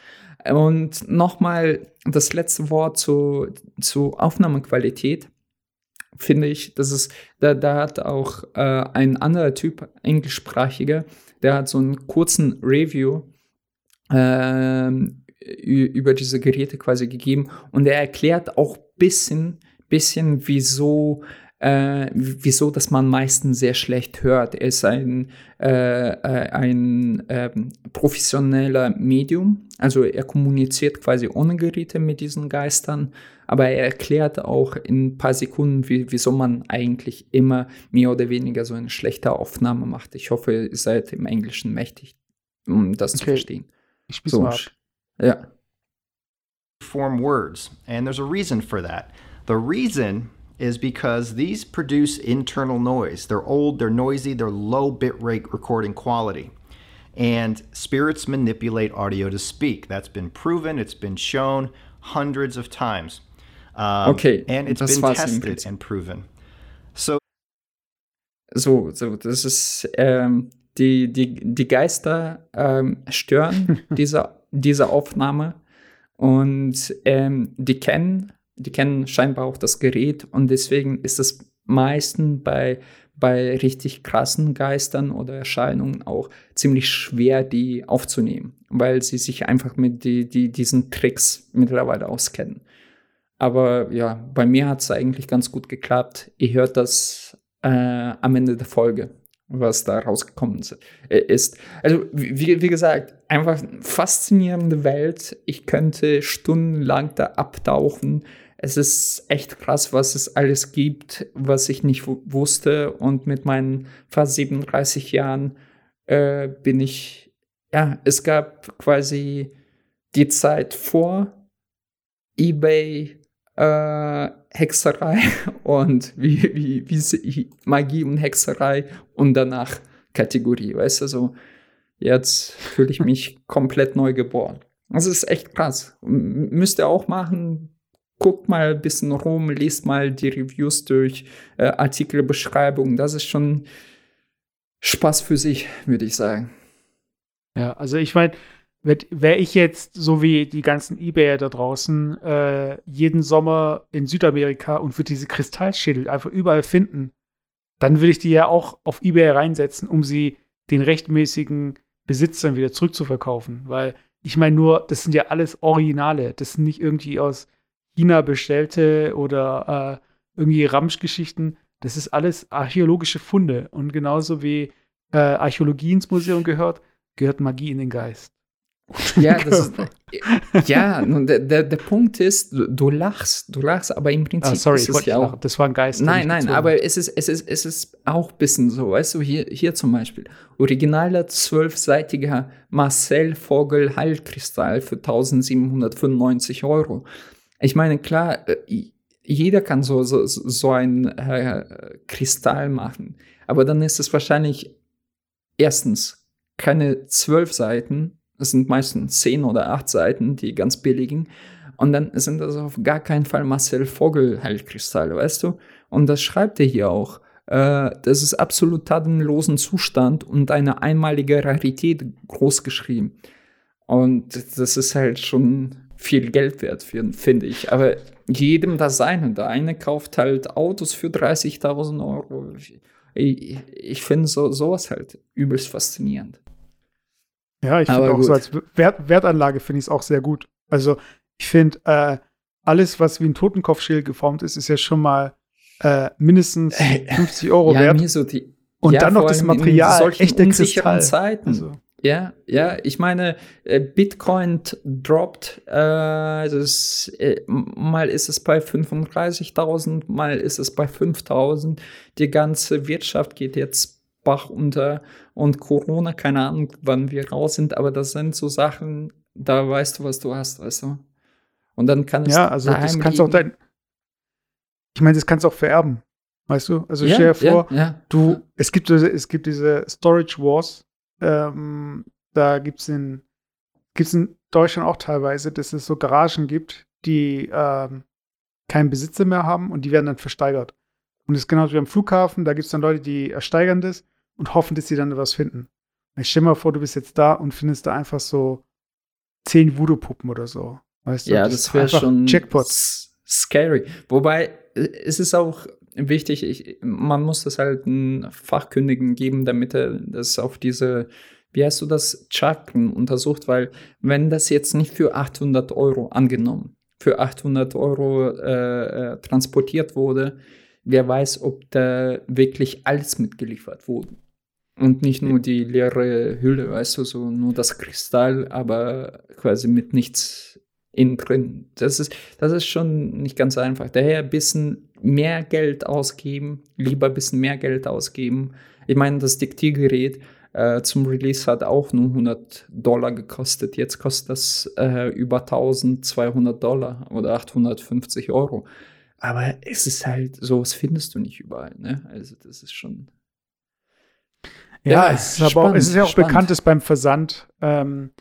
Und nochmal das letzte Wort zu, zu Aufnahmequalität. Finde ich, das ist, da, da hat auch äh, ein anderer Typ, englischsprachiger, der hat so einen kurzen Review ü- über diese Geräte quasi gegeben und er erklärt auch bisschen, bisschen, wieso äh, wieso dass man meistens sehr schlecht hört. Er ist ein, äh, äh, ein ähm, professioneller Medium, also er kommuniziert quasi ohne Geräte mit diesen Geistern, aber er erklärt auch in ein paar Sekunden, wie, wieso man eigentlich immer mehr oder weniger so eine schlechte Aufnahme macht. Ich hoffe, ihr seid im Englischen mächtig, um das zu Okay. verstehen. Ich spiel's So, mal ab. ja. form words, and there's a reason for that. The reason is because these produce internal noise. They're old, they're noisy, they're low bitrate recording quality. And spirits manipulate audio to speak. That's been proven, it's been shown hundreds of times. Um, Okay, And it's das been tested and proven. So So, so, das ist, ähm, die, die, die Geister ähm, stören diese, diese Aufnahme und ähm, die kennen, die kennen scheinbar auch das Gerät und deswegen ist es meistens bei, bei richtig krassen Geistern oder Erscheinungen auch ziemlich schwer, die aufzunehmen, weil sie sich einfach mit die, die, diesen Tricks mittlerweile auskennen. Aber ja, bei mir hat es eigentlich ganz gut geklappt. Ihr hört das äh, am Ende der Folge, was da rausgekommen ist. äh, ist. Also, wie, wie gesagt, einfach faszinierende Welt. Ich könnte stundenlang da abtauchen. Es ist echt krass, was es alles gibt, was ich nicht wu- wusste. Und mit meinen fast 37 Jahren äh, bin ich, ja, es gab quasi die Zeit vor eBay, äh, Hexerei und wie, wie, wie Magie und Hexerei und danach Kategorie, weißt du, so jetzt fühle ich mich komplett neu geboren. Das ist echt krass. M müsst ihr auch machen. Guckt mal ein bisschen rum, lest mal die Reviews durch, äh, Artikelbeschreibungen. Das ist schon Spaß für sich, würde ich sagen. Ja, also ich meine, wäre ich jetzt so wie die ganzen Ebayer da draußen äh, jeden Sommer in Südamerika und würde diese Kristallschädel einfach überall finden, dann würde ich die ja auch auf Ebay reinsetzen, um sie den rechtmäßigen Besitzern wieder zurückzuverkaufen. Weil ich meine nur, das sind ja alles Originale. Das sind nicht irgendwie aus China bestellte oder äh, irgendwie Ramschgeschichten. Das ist alles archäologische Funde. Und genauso wie äh, Archäologie ins Museum gehört, gehört Magie in den Geist. Ja, das ist, ja der, der, der Punkt ist, du, du, lachst, du lachst, aber im Prinzip ah, sorry, ist es ja auch. Das war ein Geist. Nein, nein, aber es ist, es, ist, es ist auch ein bisschen so, weißt du, hier, hier zum Beispiel, originaler zwölfseitiger Marcel Vogel Heilkristall für 1795 Euro. Ich meine, klar, äh, jeder kann so, so, so ein äh, Kristall machen, aber dann ist es wahrscheinlich erstens keine zwölf Seiten, es sind meistens zehn oder acht Seiten, die ganz billigen. Und dann sind das auf gar keinen Fall Marcel Vogel Heilkristalle, weißt du? Und das schreibt er hier auch. Äh, das ist absolut tatenlosen Zustand und eine einmalige Rarität groß geschrieben. Und das ist halt schon viel Geld wert, finde ich. Aber jedem das seine. Der eine kauft halt Autos für 30.000 Euro. Ich, ich finde so, sowas halt übelst faszinierend. Ja, ich finde auch gut. so als Wert, Wertanlage finde ich es auch sehr gut. Also ich finde, äh, alles, was wie ein Totenkopfschild geformt ist, ist ja schon mal äh, mindestens 50 Euro ja, wert. So die, Und ja, dann noch das Material, echte Kristall. Zeiten. Also. Ja, ja, ich meine, äh, Bitcoin droppt, äh, das, äh, mal ist es bei 35.000, mal ist es bei 5.000. Die ganze Wirtschaft geht jetzt Bach unter und Corona, keine Ahnung, wann wir raus sind, aber das sind so Sachen, da weißt du, was du hast, weißt du. Und dann kann es Ja, also das kannst auch dein Ich meine, das kannst du auch vererben. Weißt du? Also ja, stell dir vor, ja, ja. du, es gibt, es gibt diese Storage Wars, ähm, da gibt es in, gibt's in Deutschland auch teilweise, dass es so Garagen gibt, die ähm, keinen Besitzer mehr haben und die werden dann versteigert. Und das ist genauso wie am Flughafen, da gibt es dann Leute, die ersteigern das und hoffen, dass sie dann was finden. Ich stell mal vor, du bist jetzt da und findest da einfach so zehn Voodoo-Puppen oder so. Weißt du? Ja, das, das wäre schon Jackpots. scary. Wobei, äh, es ist auch wichtig, ich, man muss das halt einen Fachkündigen geben, damit er das auf diese, wie heißt du das, Chakren untersucht, weil wenn das jetzt nicht für 800 Euro angenommen, für 800 Euro äh, äh, transportiert wurde, wer weiß, ob da wirklich alles mitgeliefert wurde. Und nicht nur die leere Hülle, weißt du, so nur das Kristall, aber quasi mit nichts innen drin. Das ist, das ist schon nicht ganz einfach. Daher ein bisschen mehr Geld ausgeben, lieber ein bisschen mehr Geld ausgeben. Ich meine, das Diktiergerät äh, zum Release hat auch nur 100 Dollar gekostet. Jetzt kostet das äh, über 1200 Dollar oder 850 Euro. Aber es ist halt, so, was findest du nicht überall, ne? Also, das ist schon. Ja, ja es, ist aber auch, es ist ja auch spannend. bekannt, dass beim Versand, ähm,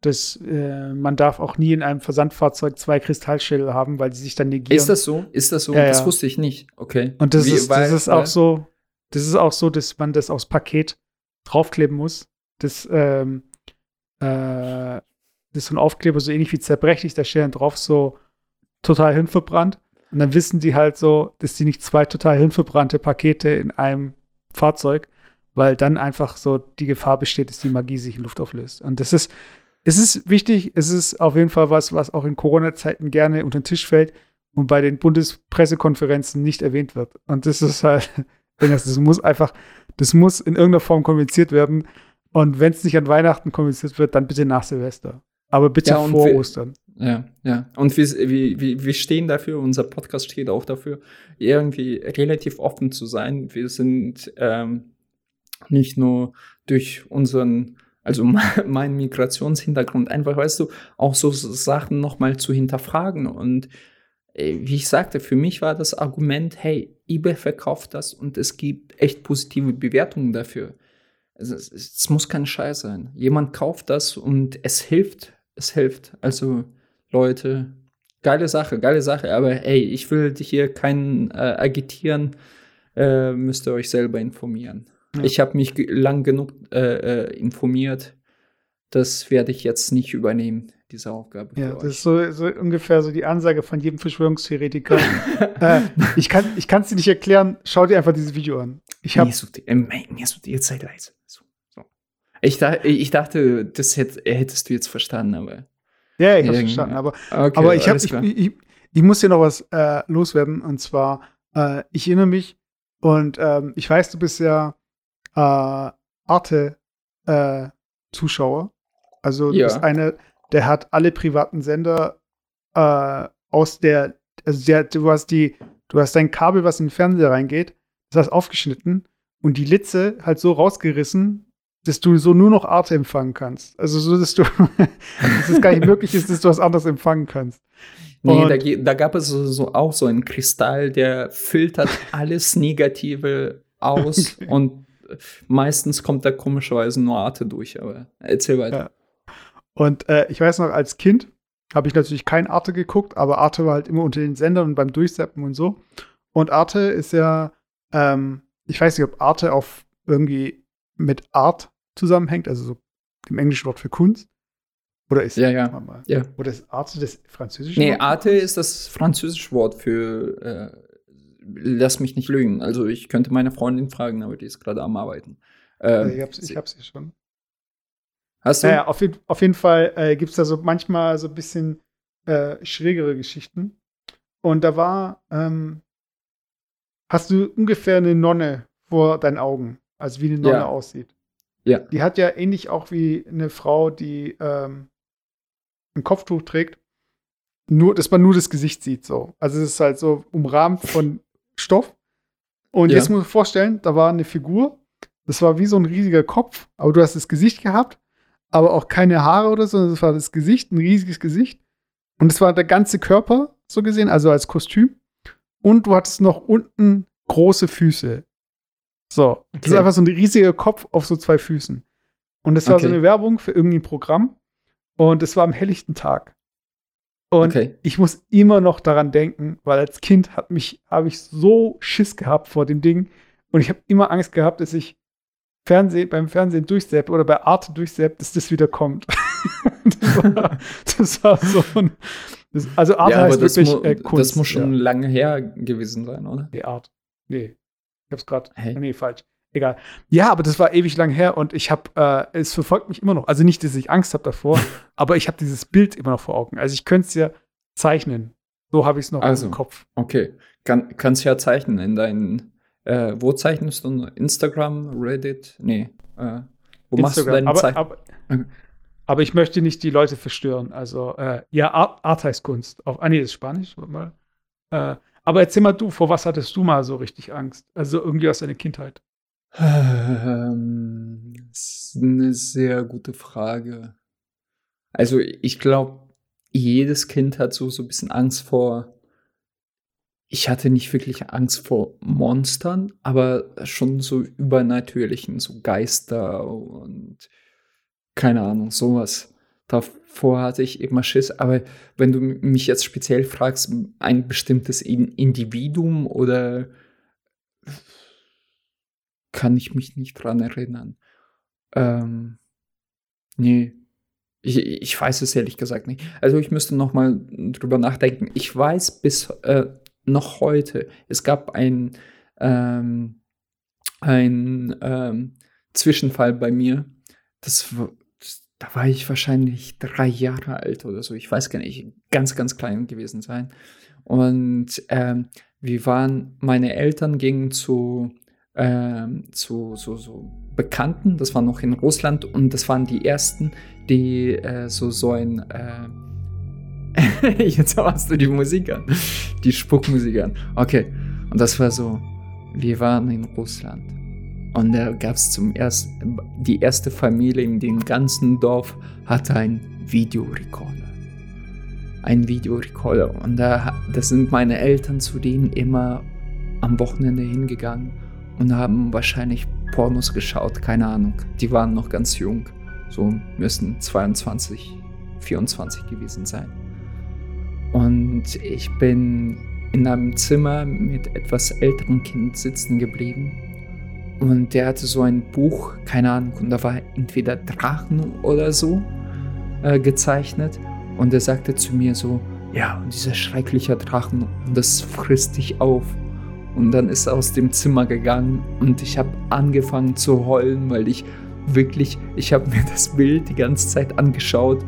dass äh, man darf auch nie in einem Versandfahrzeug zwei Kristallschädel haben, weil sie sich dann negieren. Ist das so? Ist das so? Ja, das ja. wusste ich nicht. Okay. Und das, Wie, ist, weil, das ist auch so, das ist auch so, dass man das aufs Paket draufkleben muss. Das, ähm, äh, das ist so ein Aufkleber, so ähnlich wie zerbrechlich, da steht dann drauf so total hinverbrannt. Und dann wissen die halt so, dass die nicht zwei total hirnverbrannte Pakete in einem Fahrzeug, weil dann einfach so die Gefahr besteht, dass die Magie sich in Luft auflöst. Und das ist, es ist wichtig, es ist auf jeden Fall was, was auch in Corona-Zeiten gerne unter den Tisch fällt und bei den Bundespressekonferenzen nicht erwähnt wird. Und das ist halt, das muss einfach, das muss in irgendeiner Form kommuniziert werden. Und wenn es nicht an Weihnachten kommuniziert wird, dann bitte nach Silvester. Aber bitte ja, vor Ostern. Ja, ja. Und wir, wir, wir stehen dafür, unser Podcast steht auch dafür, irgendwie relativ offen zu sein. Wir sind ähm, nicht nur durch unseren, also meinen Migrationshintergrund, einfach, weißt du, auch so Sachen nochmal zu hinterfragen. Und äh, wie ich sagte, für mich war das Argument, hey, eBay verkauft das und es gibt echt positive Bewertungen dafür. Es, es, es muss kein Scheiß sein. Jemand kauft das und es hilft. Es hilft. Also Leute. Geile Sache, geile Sache. Aber ey, ich will hier keinen äh, agitieren. Äh, müsst ihr euch selber informieren. Ja. Ich habe mich lang genug äh, äh, informiert. Das werde ich jetzt nicht übernehmen, diese Aufgabe. Ja, das ist so, so, ungefähr so die Ansage von jedem Verschwörungstheoretiker. äh, ich kann es dir nicht erklären. Schau dir einfach dieses Video an. Ich hab, mir, äh, so, jetzt sei leise. So. Ich, ich dachte, das hätt, hättest du jetzt verstanden, aber. Ja, ich Irgendwie. verstanden. Aber, Okay, aber ich, hab, ich, ich, ich, ich muss dir noch was äh, loswerden. Und zwar, äh, ich erinnere mich, und ähm, ich weiß, du bist ja äh, Arte-Zuschauer. also du Ja. bist einer, der hat alle privaten Sender äh, aus der, also der, du hast die, du hast dein Kabel, was in den Fernseher reingeht, das hast aufgeschnitten und die Litze halt so rausgerissen, dass du so nur noch Arte empfangen kannst. Also so, dass du, dass es gar nicht möglich ist, dass du was anderes empfangen kannst. Nee, da, da gab es so, so auch so einen Kristall, der filtert alles Negative aus Okay. und äh, meistens kommt da komischerweise nur Arte durch, aber erzähl weiter. Ja. Und äh, ich weiß noch, als Kind habe ich natürlich kein Arte geguckt, aber Arte war halt immer unter den Sendern und beim Durchseppen und so. Und Arte ist ja, ähm, ich weiß nicht, ob Arte auf irgendwie mit Art zusammenhängt, also so dem englischen Wort für Kunst. Oder ist Ja, ja. Mal. Ja. Oder ist Arte das französische Nee, Wort? für Arte ist das französische Wort für äh, lass mich nicht lügen. Also ich könnte meine Freundin fragen, aber die ist gerade am Arbeiten. Äh, ich hab's, ich hab's hier schon. hast du? Naja, auf, jeden- auf jeden Fall äh, gibt es da so manchmal so ein bisschen äh, schrägere Geschichten. Und da war, ähm, hast du ungefähr eine Nonne vor deinen Augen, also wie eine Nonne Ja. aussieht. Ja. Die hat ja ähnlich auch wie eine Frau, die ähm, ein Kopftuch trägt, nur, dass man nur das Gesicht sieht so. Also es ist halt so umrahmt von Stoff. Und Ja. jetzt muss sich vorstellen, da war eine Figur, das war wie so ein riesiger Kopf, aber du hast das Gesicht gehabt, aber auch keine Haare oder so, sondern das war das Gesicht, ein riesiges Gesicht. Und es war der ganze Körper, so gesehen, also als Kostüm. Und du hattest noch unten große Füße. So, das ist Okay. einfach so ein riesiger Kopf auf so zwei Füßen. Und das war so Okay. eine Werbung für irgendein Programm. Und es war am helllichten Tag. Und Okay. ich muss immer noch daran denken, weil als Kind hat mich, habe ich so Schiss gehabt vor dem Ding. Und ich habe immer Angst gehabt, dass ich Fernsehen, beim Fernsehen durchsepp oder bei Arte durchsepp, dass das wieder kommt. das, war, das war so ein. Das, also Arte ja, heißt wirklich mu äh, Kunst. das muss schon Ja. lange her gewesen sein, oder? Nee, Art. Nee. Ich hab's gerade. Hey. Nee, falsch. Egal. Ja, aber das war ewig lang her und ich habe, äh, es verfolgt mich immer noch. Also nicht, dass ich Angst habe davor, aber ich habe dieses Bild immer noch vor Augen. Also ich könnte es ja zeichnen. So habe ich es noch Also. im Kopf. Okay. Kann, kannst ja zeichnen in deinen. Äh, wo zeichnest du? Instagram, Reddit? Nee. Äh, wo machst du deine aber, Zeichnung? aber, aber ich möchte nicht die Leute verstören. Also, äh, ja, Art, Art heißt Kunst. Auf, ah, nee, das ist Spanisch. Mal. Äh, aber erzähl mal du, vor was hattest du mal so richtig Angst? Also irgendwie aus deiner Kindheit. Ähm, das ist eine sehr gute Frage. Also ich glaube, jedes Kind hat so, so ein bisschen Angst vor. Ich hatte nicht wirklich Angst vor Monstern, aber schon so übernatürlichen, so Geister und keine Ahnung, sowas. Davor hatte ich immer Schiss. Aber wenn du mich jetzt speziell fragst, ein bestimmtes In- Individuum oder kann ich mich nicht dran erinnern. Ähm, nee. Ich, ich weiß es ehrlich gesagt nicht. Also ich müsste noch mal drüber nachdenken. Ich weiß bis äh, noch heute, es gab ein, ähm, ein ähm, Zwischenfall bei mir. Das, das, da war ich wahrscheinlich drei Jahre alt oder so. Ich weiß gar nicht, ganz, ganz klein gewesen sein. Und ähm, wir waren, meine Eltern gingen zu ähm, zu so, so Bekannten, das war noch in Russland und das waren die ersten, die äh, so, so ein äh Jetzt hast du die Musik an. Die Spuckmusik an. Okay. Und das war so, wir waren in Russland. Und da gab es zum ersten, die erste Familie in dem ganzen Dorf hatte einen Videorekorder. Ein Videorekorder. Und da, da sind meine Eltern zu denen immer am Wochenende hingegangen und haben wahrscheinlich Pornos geschaut, keine Ahnung. Die waren noch ganz jung, so müssen 22, 24 gewesen sein. Und ich bin in einem Zimmer mit etwas älteren Kind sitzen geblieben. Und der hatte so ein Buch, keine Ahnung, und da war entweder Drachen oder so äh, gezeichnet. Und er sagte zu mir so, ja, und dieser schreckliche Drachen, und das frisst dich auf. Und dann ist er aus dem Zimmer gegangen und ich habe angefangen zu heulen, weil ich wirklich, ich habe mir das Bild die ganze Zeit angeschaut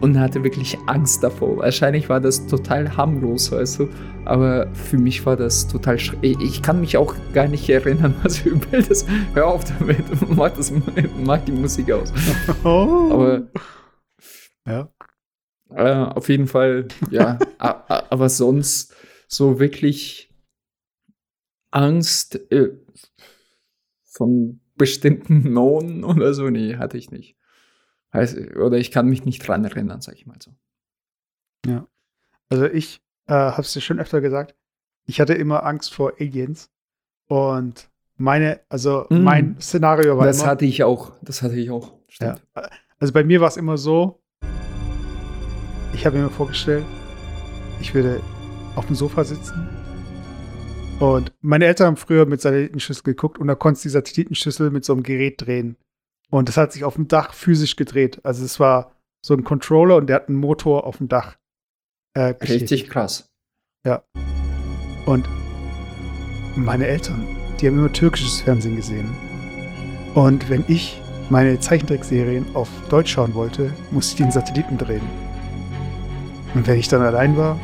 und hatte wirklich Angst davor. Wahrscheinlich war das total harmlos, weißt du, aber für mich war das total schrecklich. Ich kann mich auch gar nicht erinnern, was für ein Bild ist. Hör auf damit, mach, das, mach die Musik aus. Oh. Aber Ja. äh, auf jeden Fall, ja, aber sonst so wirklich Angst äh, von bestimmten Noten oder so, nee, hatte ich nicht. Heißt, oder ich kann mich nicht dran erinnern, sag ich mal so. Also ich äh, habe es dir schon öfter gesagt, ich hatte immer Angst vor Aliens. Und meine, also Mm. mein Szenario war Das immer, hatte ich auch, das hatte ich auch. ja, Stimmt. also bei mir war es immer so, ich habe mir vorgestellt, ich würde auf dem Sofa sitzen und meine Eltern haben früher mit Satellitenschüssel geguckt und da konntest du die Satellitenschüssel mit so einem Gerät drehen. Und das hat sich auf dem Dach physisch gedreht. Also es war so ein Controller und der hat einen Motor auf dem Dach. Äh. Richtig krass. Und meine Eltern, die haben immer türkisches Fernsehen gesehen. Und wenn ich meine Zeichentrickserien auf Deutsch schauen wollte, musste ich den Satelliten drehen. Und wenn ich dann allein war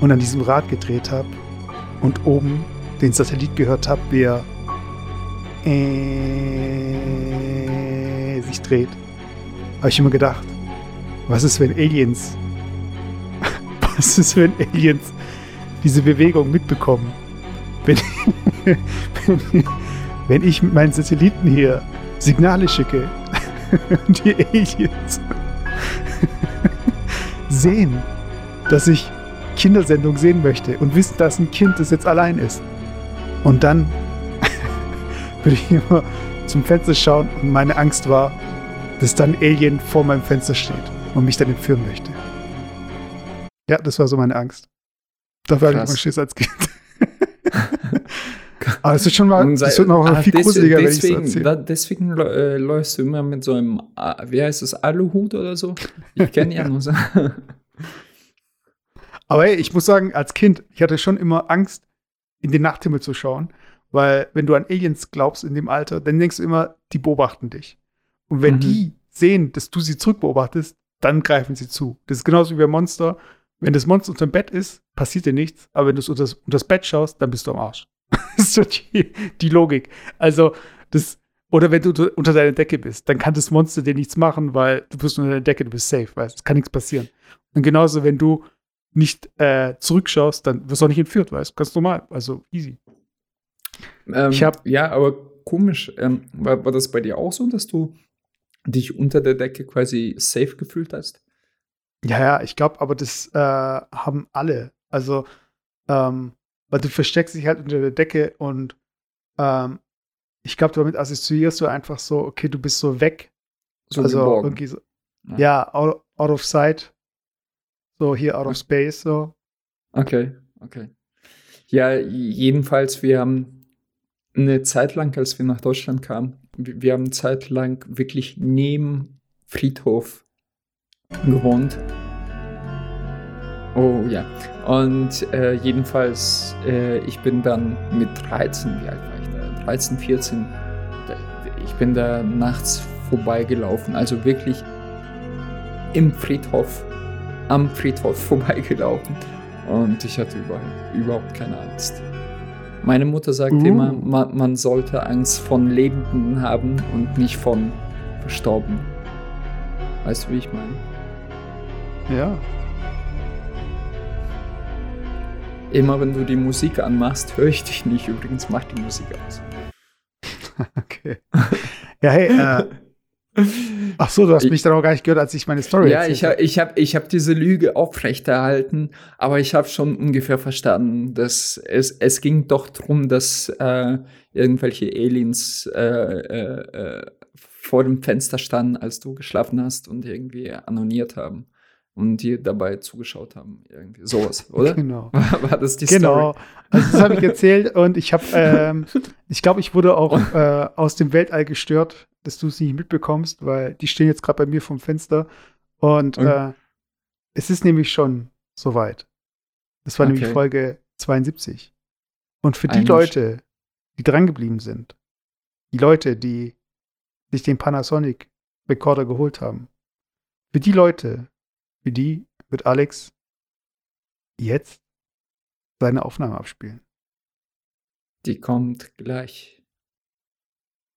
und an diesem Rad gedreht habe und oben den Satellit gehört habe, wie er äh, sich dreht, habe ich immer gedacht, was ist, wenn Aliens, was ist, wenn Aliens diese Bewegung mitbekommen. Wenn, wenn, ich mit meinen Satelliten hier Signale schicke und die Aliens sehen, dass ich Kindersendung sehen möchte und wissen, dass ein Kind, das jetzt allein ist. Und dann würde ich immer zum Fenster schauen und meine Angst war, dass dann ein Alien vor meinem Fenster steht und mich dann entführen möchte. Ja, das war so meine Angst. Dafür hatte ich immer Schiss als Kind. Aber es ist schon mal, sei- das wird noch ah, viel des- gruseliger, wenn ich es deswegen, da, deswegen äh, läufst du immer mit so einem, ah, wie heißt das, Aluhut oder so? Ich kenne ja nur so. Aber hey, ich muss sagen, als Kind, ich hatte schon immer Angst, in den Nachthimmel zu schauen, weil wenn du an Aliens glaubst in dem Alter, dann denkst du immer, die beobachten dich. Und wenn Mhm. die sehen, dass du sie zurückbeobachtest, dann greifen sie zu. Das ist genauso wie bei Monster. Wenn das Monster unter dem Bett ist, passiert dir nichts, aber wenn du es unter das, unter das Bett schaust, dann bist du am Arsch. das ist so die, die Logik. Also, das, oder wenn du unter- unter deiner Decke bist, dann kann das Monster dir nichts machen, weil du bist unter der Decke, du bist safe, weißt es kann nichts passieren. Und genauso, wenn du nicht äh, zurückschaust, dann wirst du auch nicht entführt, weißt du, ganz normal, also easy. Ähm, Ich hab- ja, aber komisch. Ähm, war, war das bei dir auch so, dass du dich unter der Decke quasi safe gefühlt hast? Ja, ja, ich glaube, aber das äh, haben alle. Also, ähm, weil du versteckst dich halt unter der Decke und ähm, ich glaube, damit assoziierst du einfach so, okay, du bist so weg. So also geborgen. irgendwie so, Ja. ja, out, out of sight. So hier out of space, so. Okay, okay. Ja, jedenfalls, wir haben eine Zeit lang, als wir nach Deutschland kamen, wir wir haben eine Zeit lang wirklich neben Friedhof gewohnt. Oh ja. Und äh, jedenfalls, äh, ich bin dann mit 13, wie alt war ich da? 13, 14. da- Ich bin da nachts vorbeigelaufen. Also wirklich im Friedhof, am Friedhof vorbeigelaufen. Und ich hatte überhaupt, keine Angst. Meine Mutter sagt Uh. immer, man, man sollte Angst von Lebenden haben und nicht von Verstorbenen. Weißt du, wie ich meine? Ja. Immer wenn du die Musik anmachst, höre ich dich nicht. Übrigens, mach die Musik aus. Okay. Ja, hey, äh, ach so, du hast Ich- mich dann auch gar nicht gehört, als ich meine Story Ja, erzählt ich habe. ich hab, ich hab diese Lüge aufrechterhalten, aber ich habe schon ungefähr verstanden, dass es, es ging doch darum, dass äh, irgendwelche Aliens äh, äh, äh, vor dem Fenster standen, als du geschlafen hast und irgendwie annoniert haben und dir dabei zugeschaut haben. Irgendwie sowas, oder? Genau. War, war das die Genau. Story? Also das habe ich erzählt und ich habe, ähm, ich glaube, ich wurde auch äh, aus dem Weltall gestört, dass du es nicht mitbekommst, weil die stehen jetzt gerade bei mir vom Fenster und Okay. äh, es ist nämlich schon soweit. Das war nämlich Okay. Folge 72. Und für die Ein- Leute, die drangeblieben sind, die Leute, die sich den Panasonic Recorder geholt haben. Für die Leute, für die wird Alex jetzt seine Aufnahme abspielen. Die kommt gleich.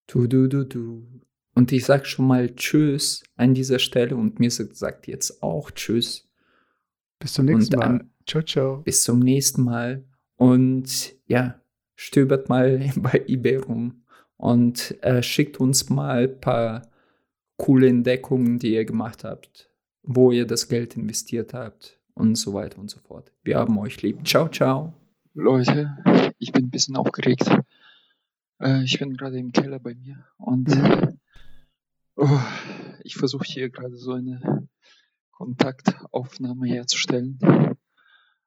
Du, du, du, du. Und ich sag schon mal Tschüss an dieser Stelle und mir sagt jetzt auch Tschüss. Bis zum nächsten Und Mal. an- Ciao, ciao. Bis zum nächsten Mal. Und ja, stöbert mal bei eBay rum und äh, schickt uns mal ein paar coole Entdeckungen, die ihr gemacht habt, wo ihr das Geld investiert habt und so weiter und so fort. Wir haben euch lieb. Ciao, ciao. Leute, ich bin ein bisschen aufgeregt. Äh, ich bin gerade im Keller bei mir und Mhm. oh, ich versuche hier gerade so eine Kontaktaufnahme herzustellen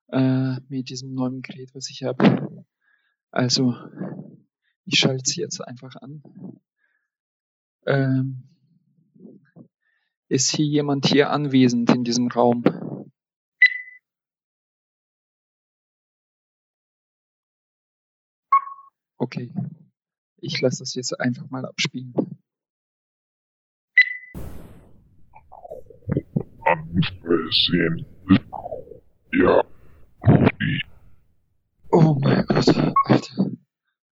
äh, mit diesem neuen Gerät, was ich habe. Also, ich schalte es jetzt einfach an. Ähm, ist hier jemand hier anwesend in diesem Raum? Okay. Ich lasse das jetzt einfach mal abspielen. Ansehen. Ja, Oh mein Gott, Alter.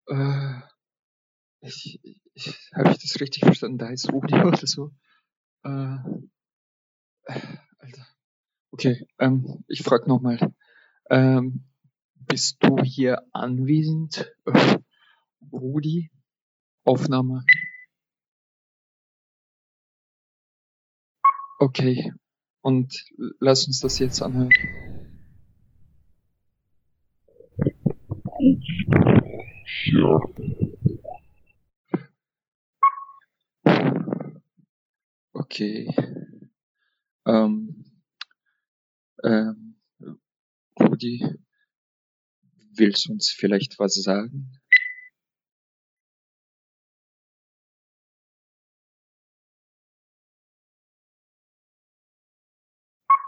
Äh, ich, ich, habe ich das richtig verstanden? Da ist Rudi oder so? Äh, Alter. Okay, ähm, ich frage nochmal. Ähm, bist du hier anwesend? Äh, Rudi? Aufnahme. Okay. Und lass uns das jetzt anhören. ja, Okay. Ähm, ähm, Rudi, willst du uns vielleicht was sagen?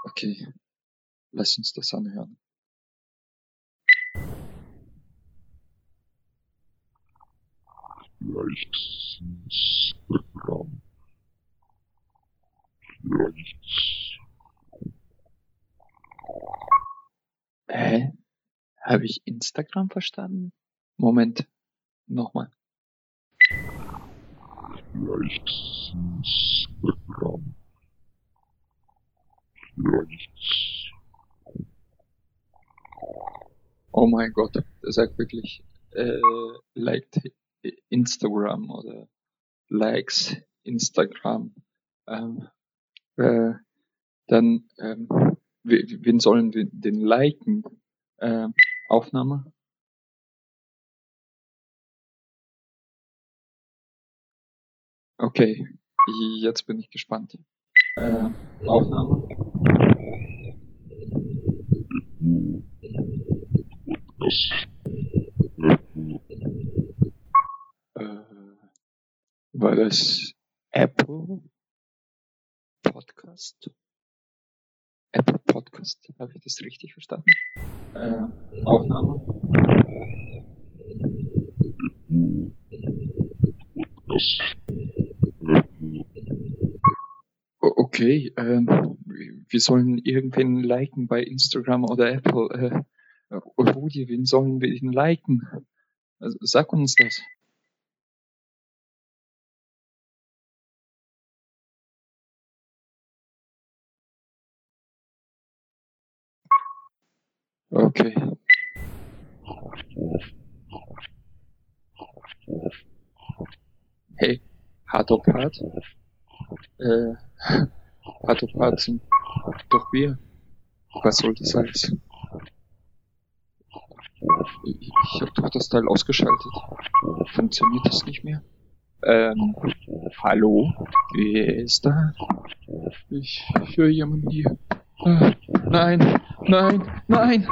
Okay, lass uns das anhören. vielleicht Instagram. Hä? Habe ich Instagram verstanden? Moment, nochmal. Vielleicht Instagram. Vielleicht Oh mein Gott, der sagt wirklich, äh, liked Instagram oder likes Instagram. Ähm, äh, dann, ähm, we- wen sollen wir den liken? Ähm, Aufnahme? Okay, jetzt bin ich gespannt. Äh, Aufnahme? Äh, war das Apple Podcast? Apple Podcast, habe ich das richtig verstanden? Äh, Aufnahme? Okay, ähm, wir sollen irgendwen liken bei Instagram oder Apple. Äh, Rudi, wen sollen wir denn liken? Also, sag uns das. Okay. Hey, hart auf hart. Äh, hart auf hart sind doch wir. Was soll das alles? Ich, habe doch das Teil ausgeschaltet. Funktioniert das nicht mehr? Ähm, hallo? Wer ist da? Ich höre jemanden hier. Nein, nein, nein!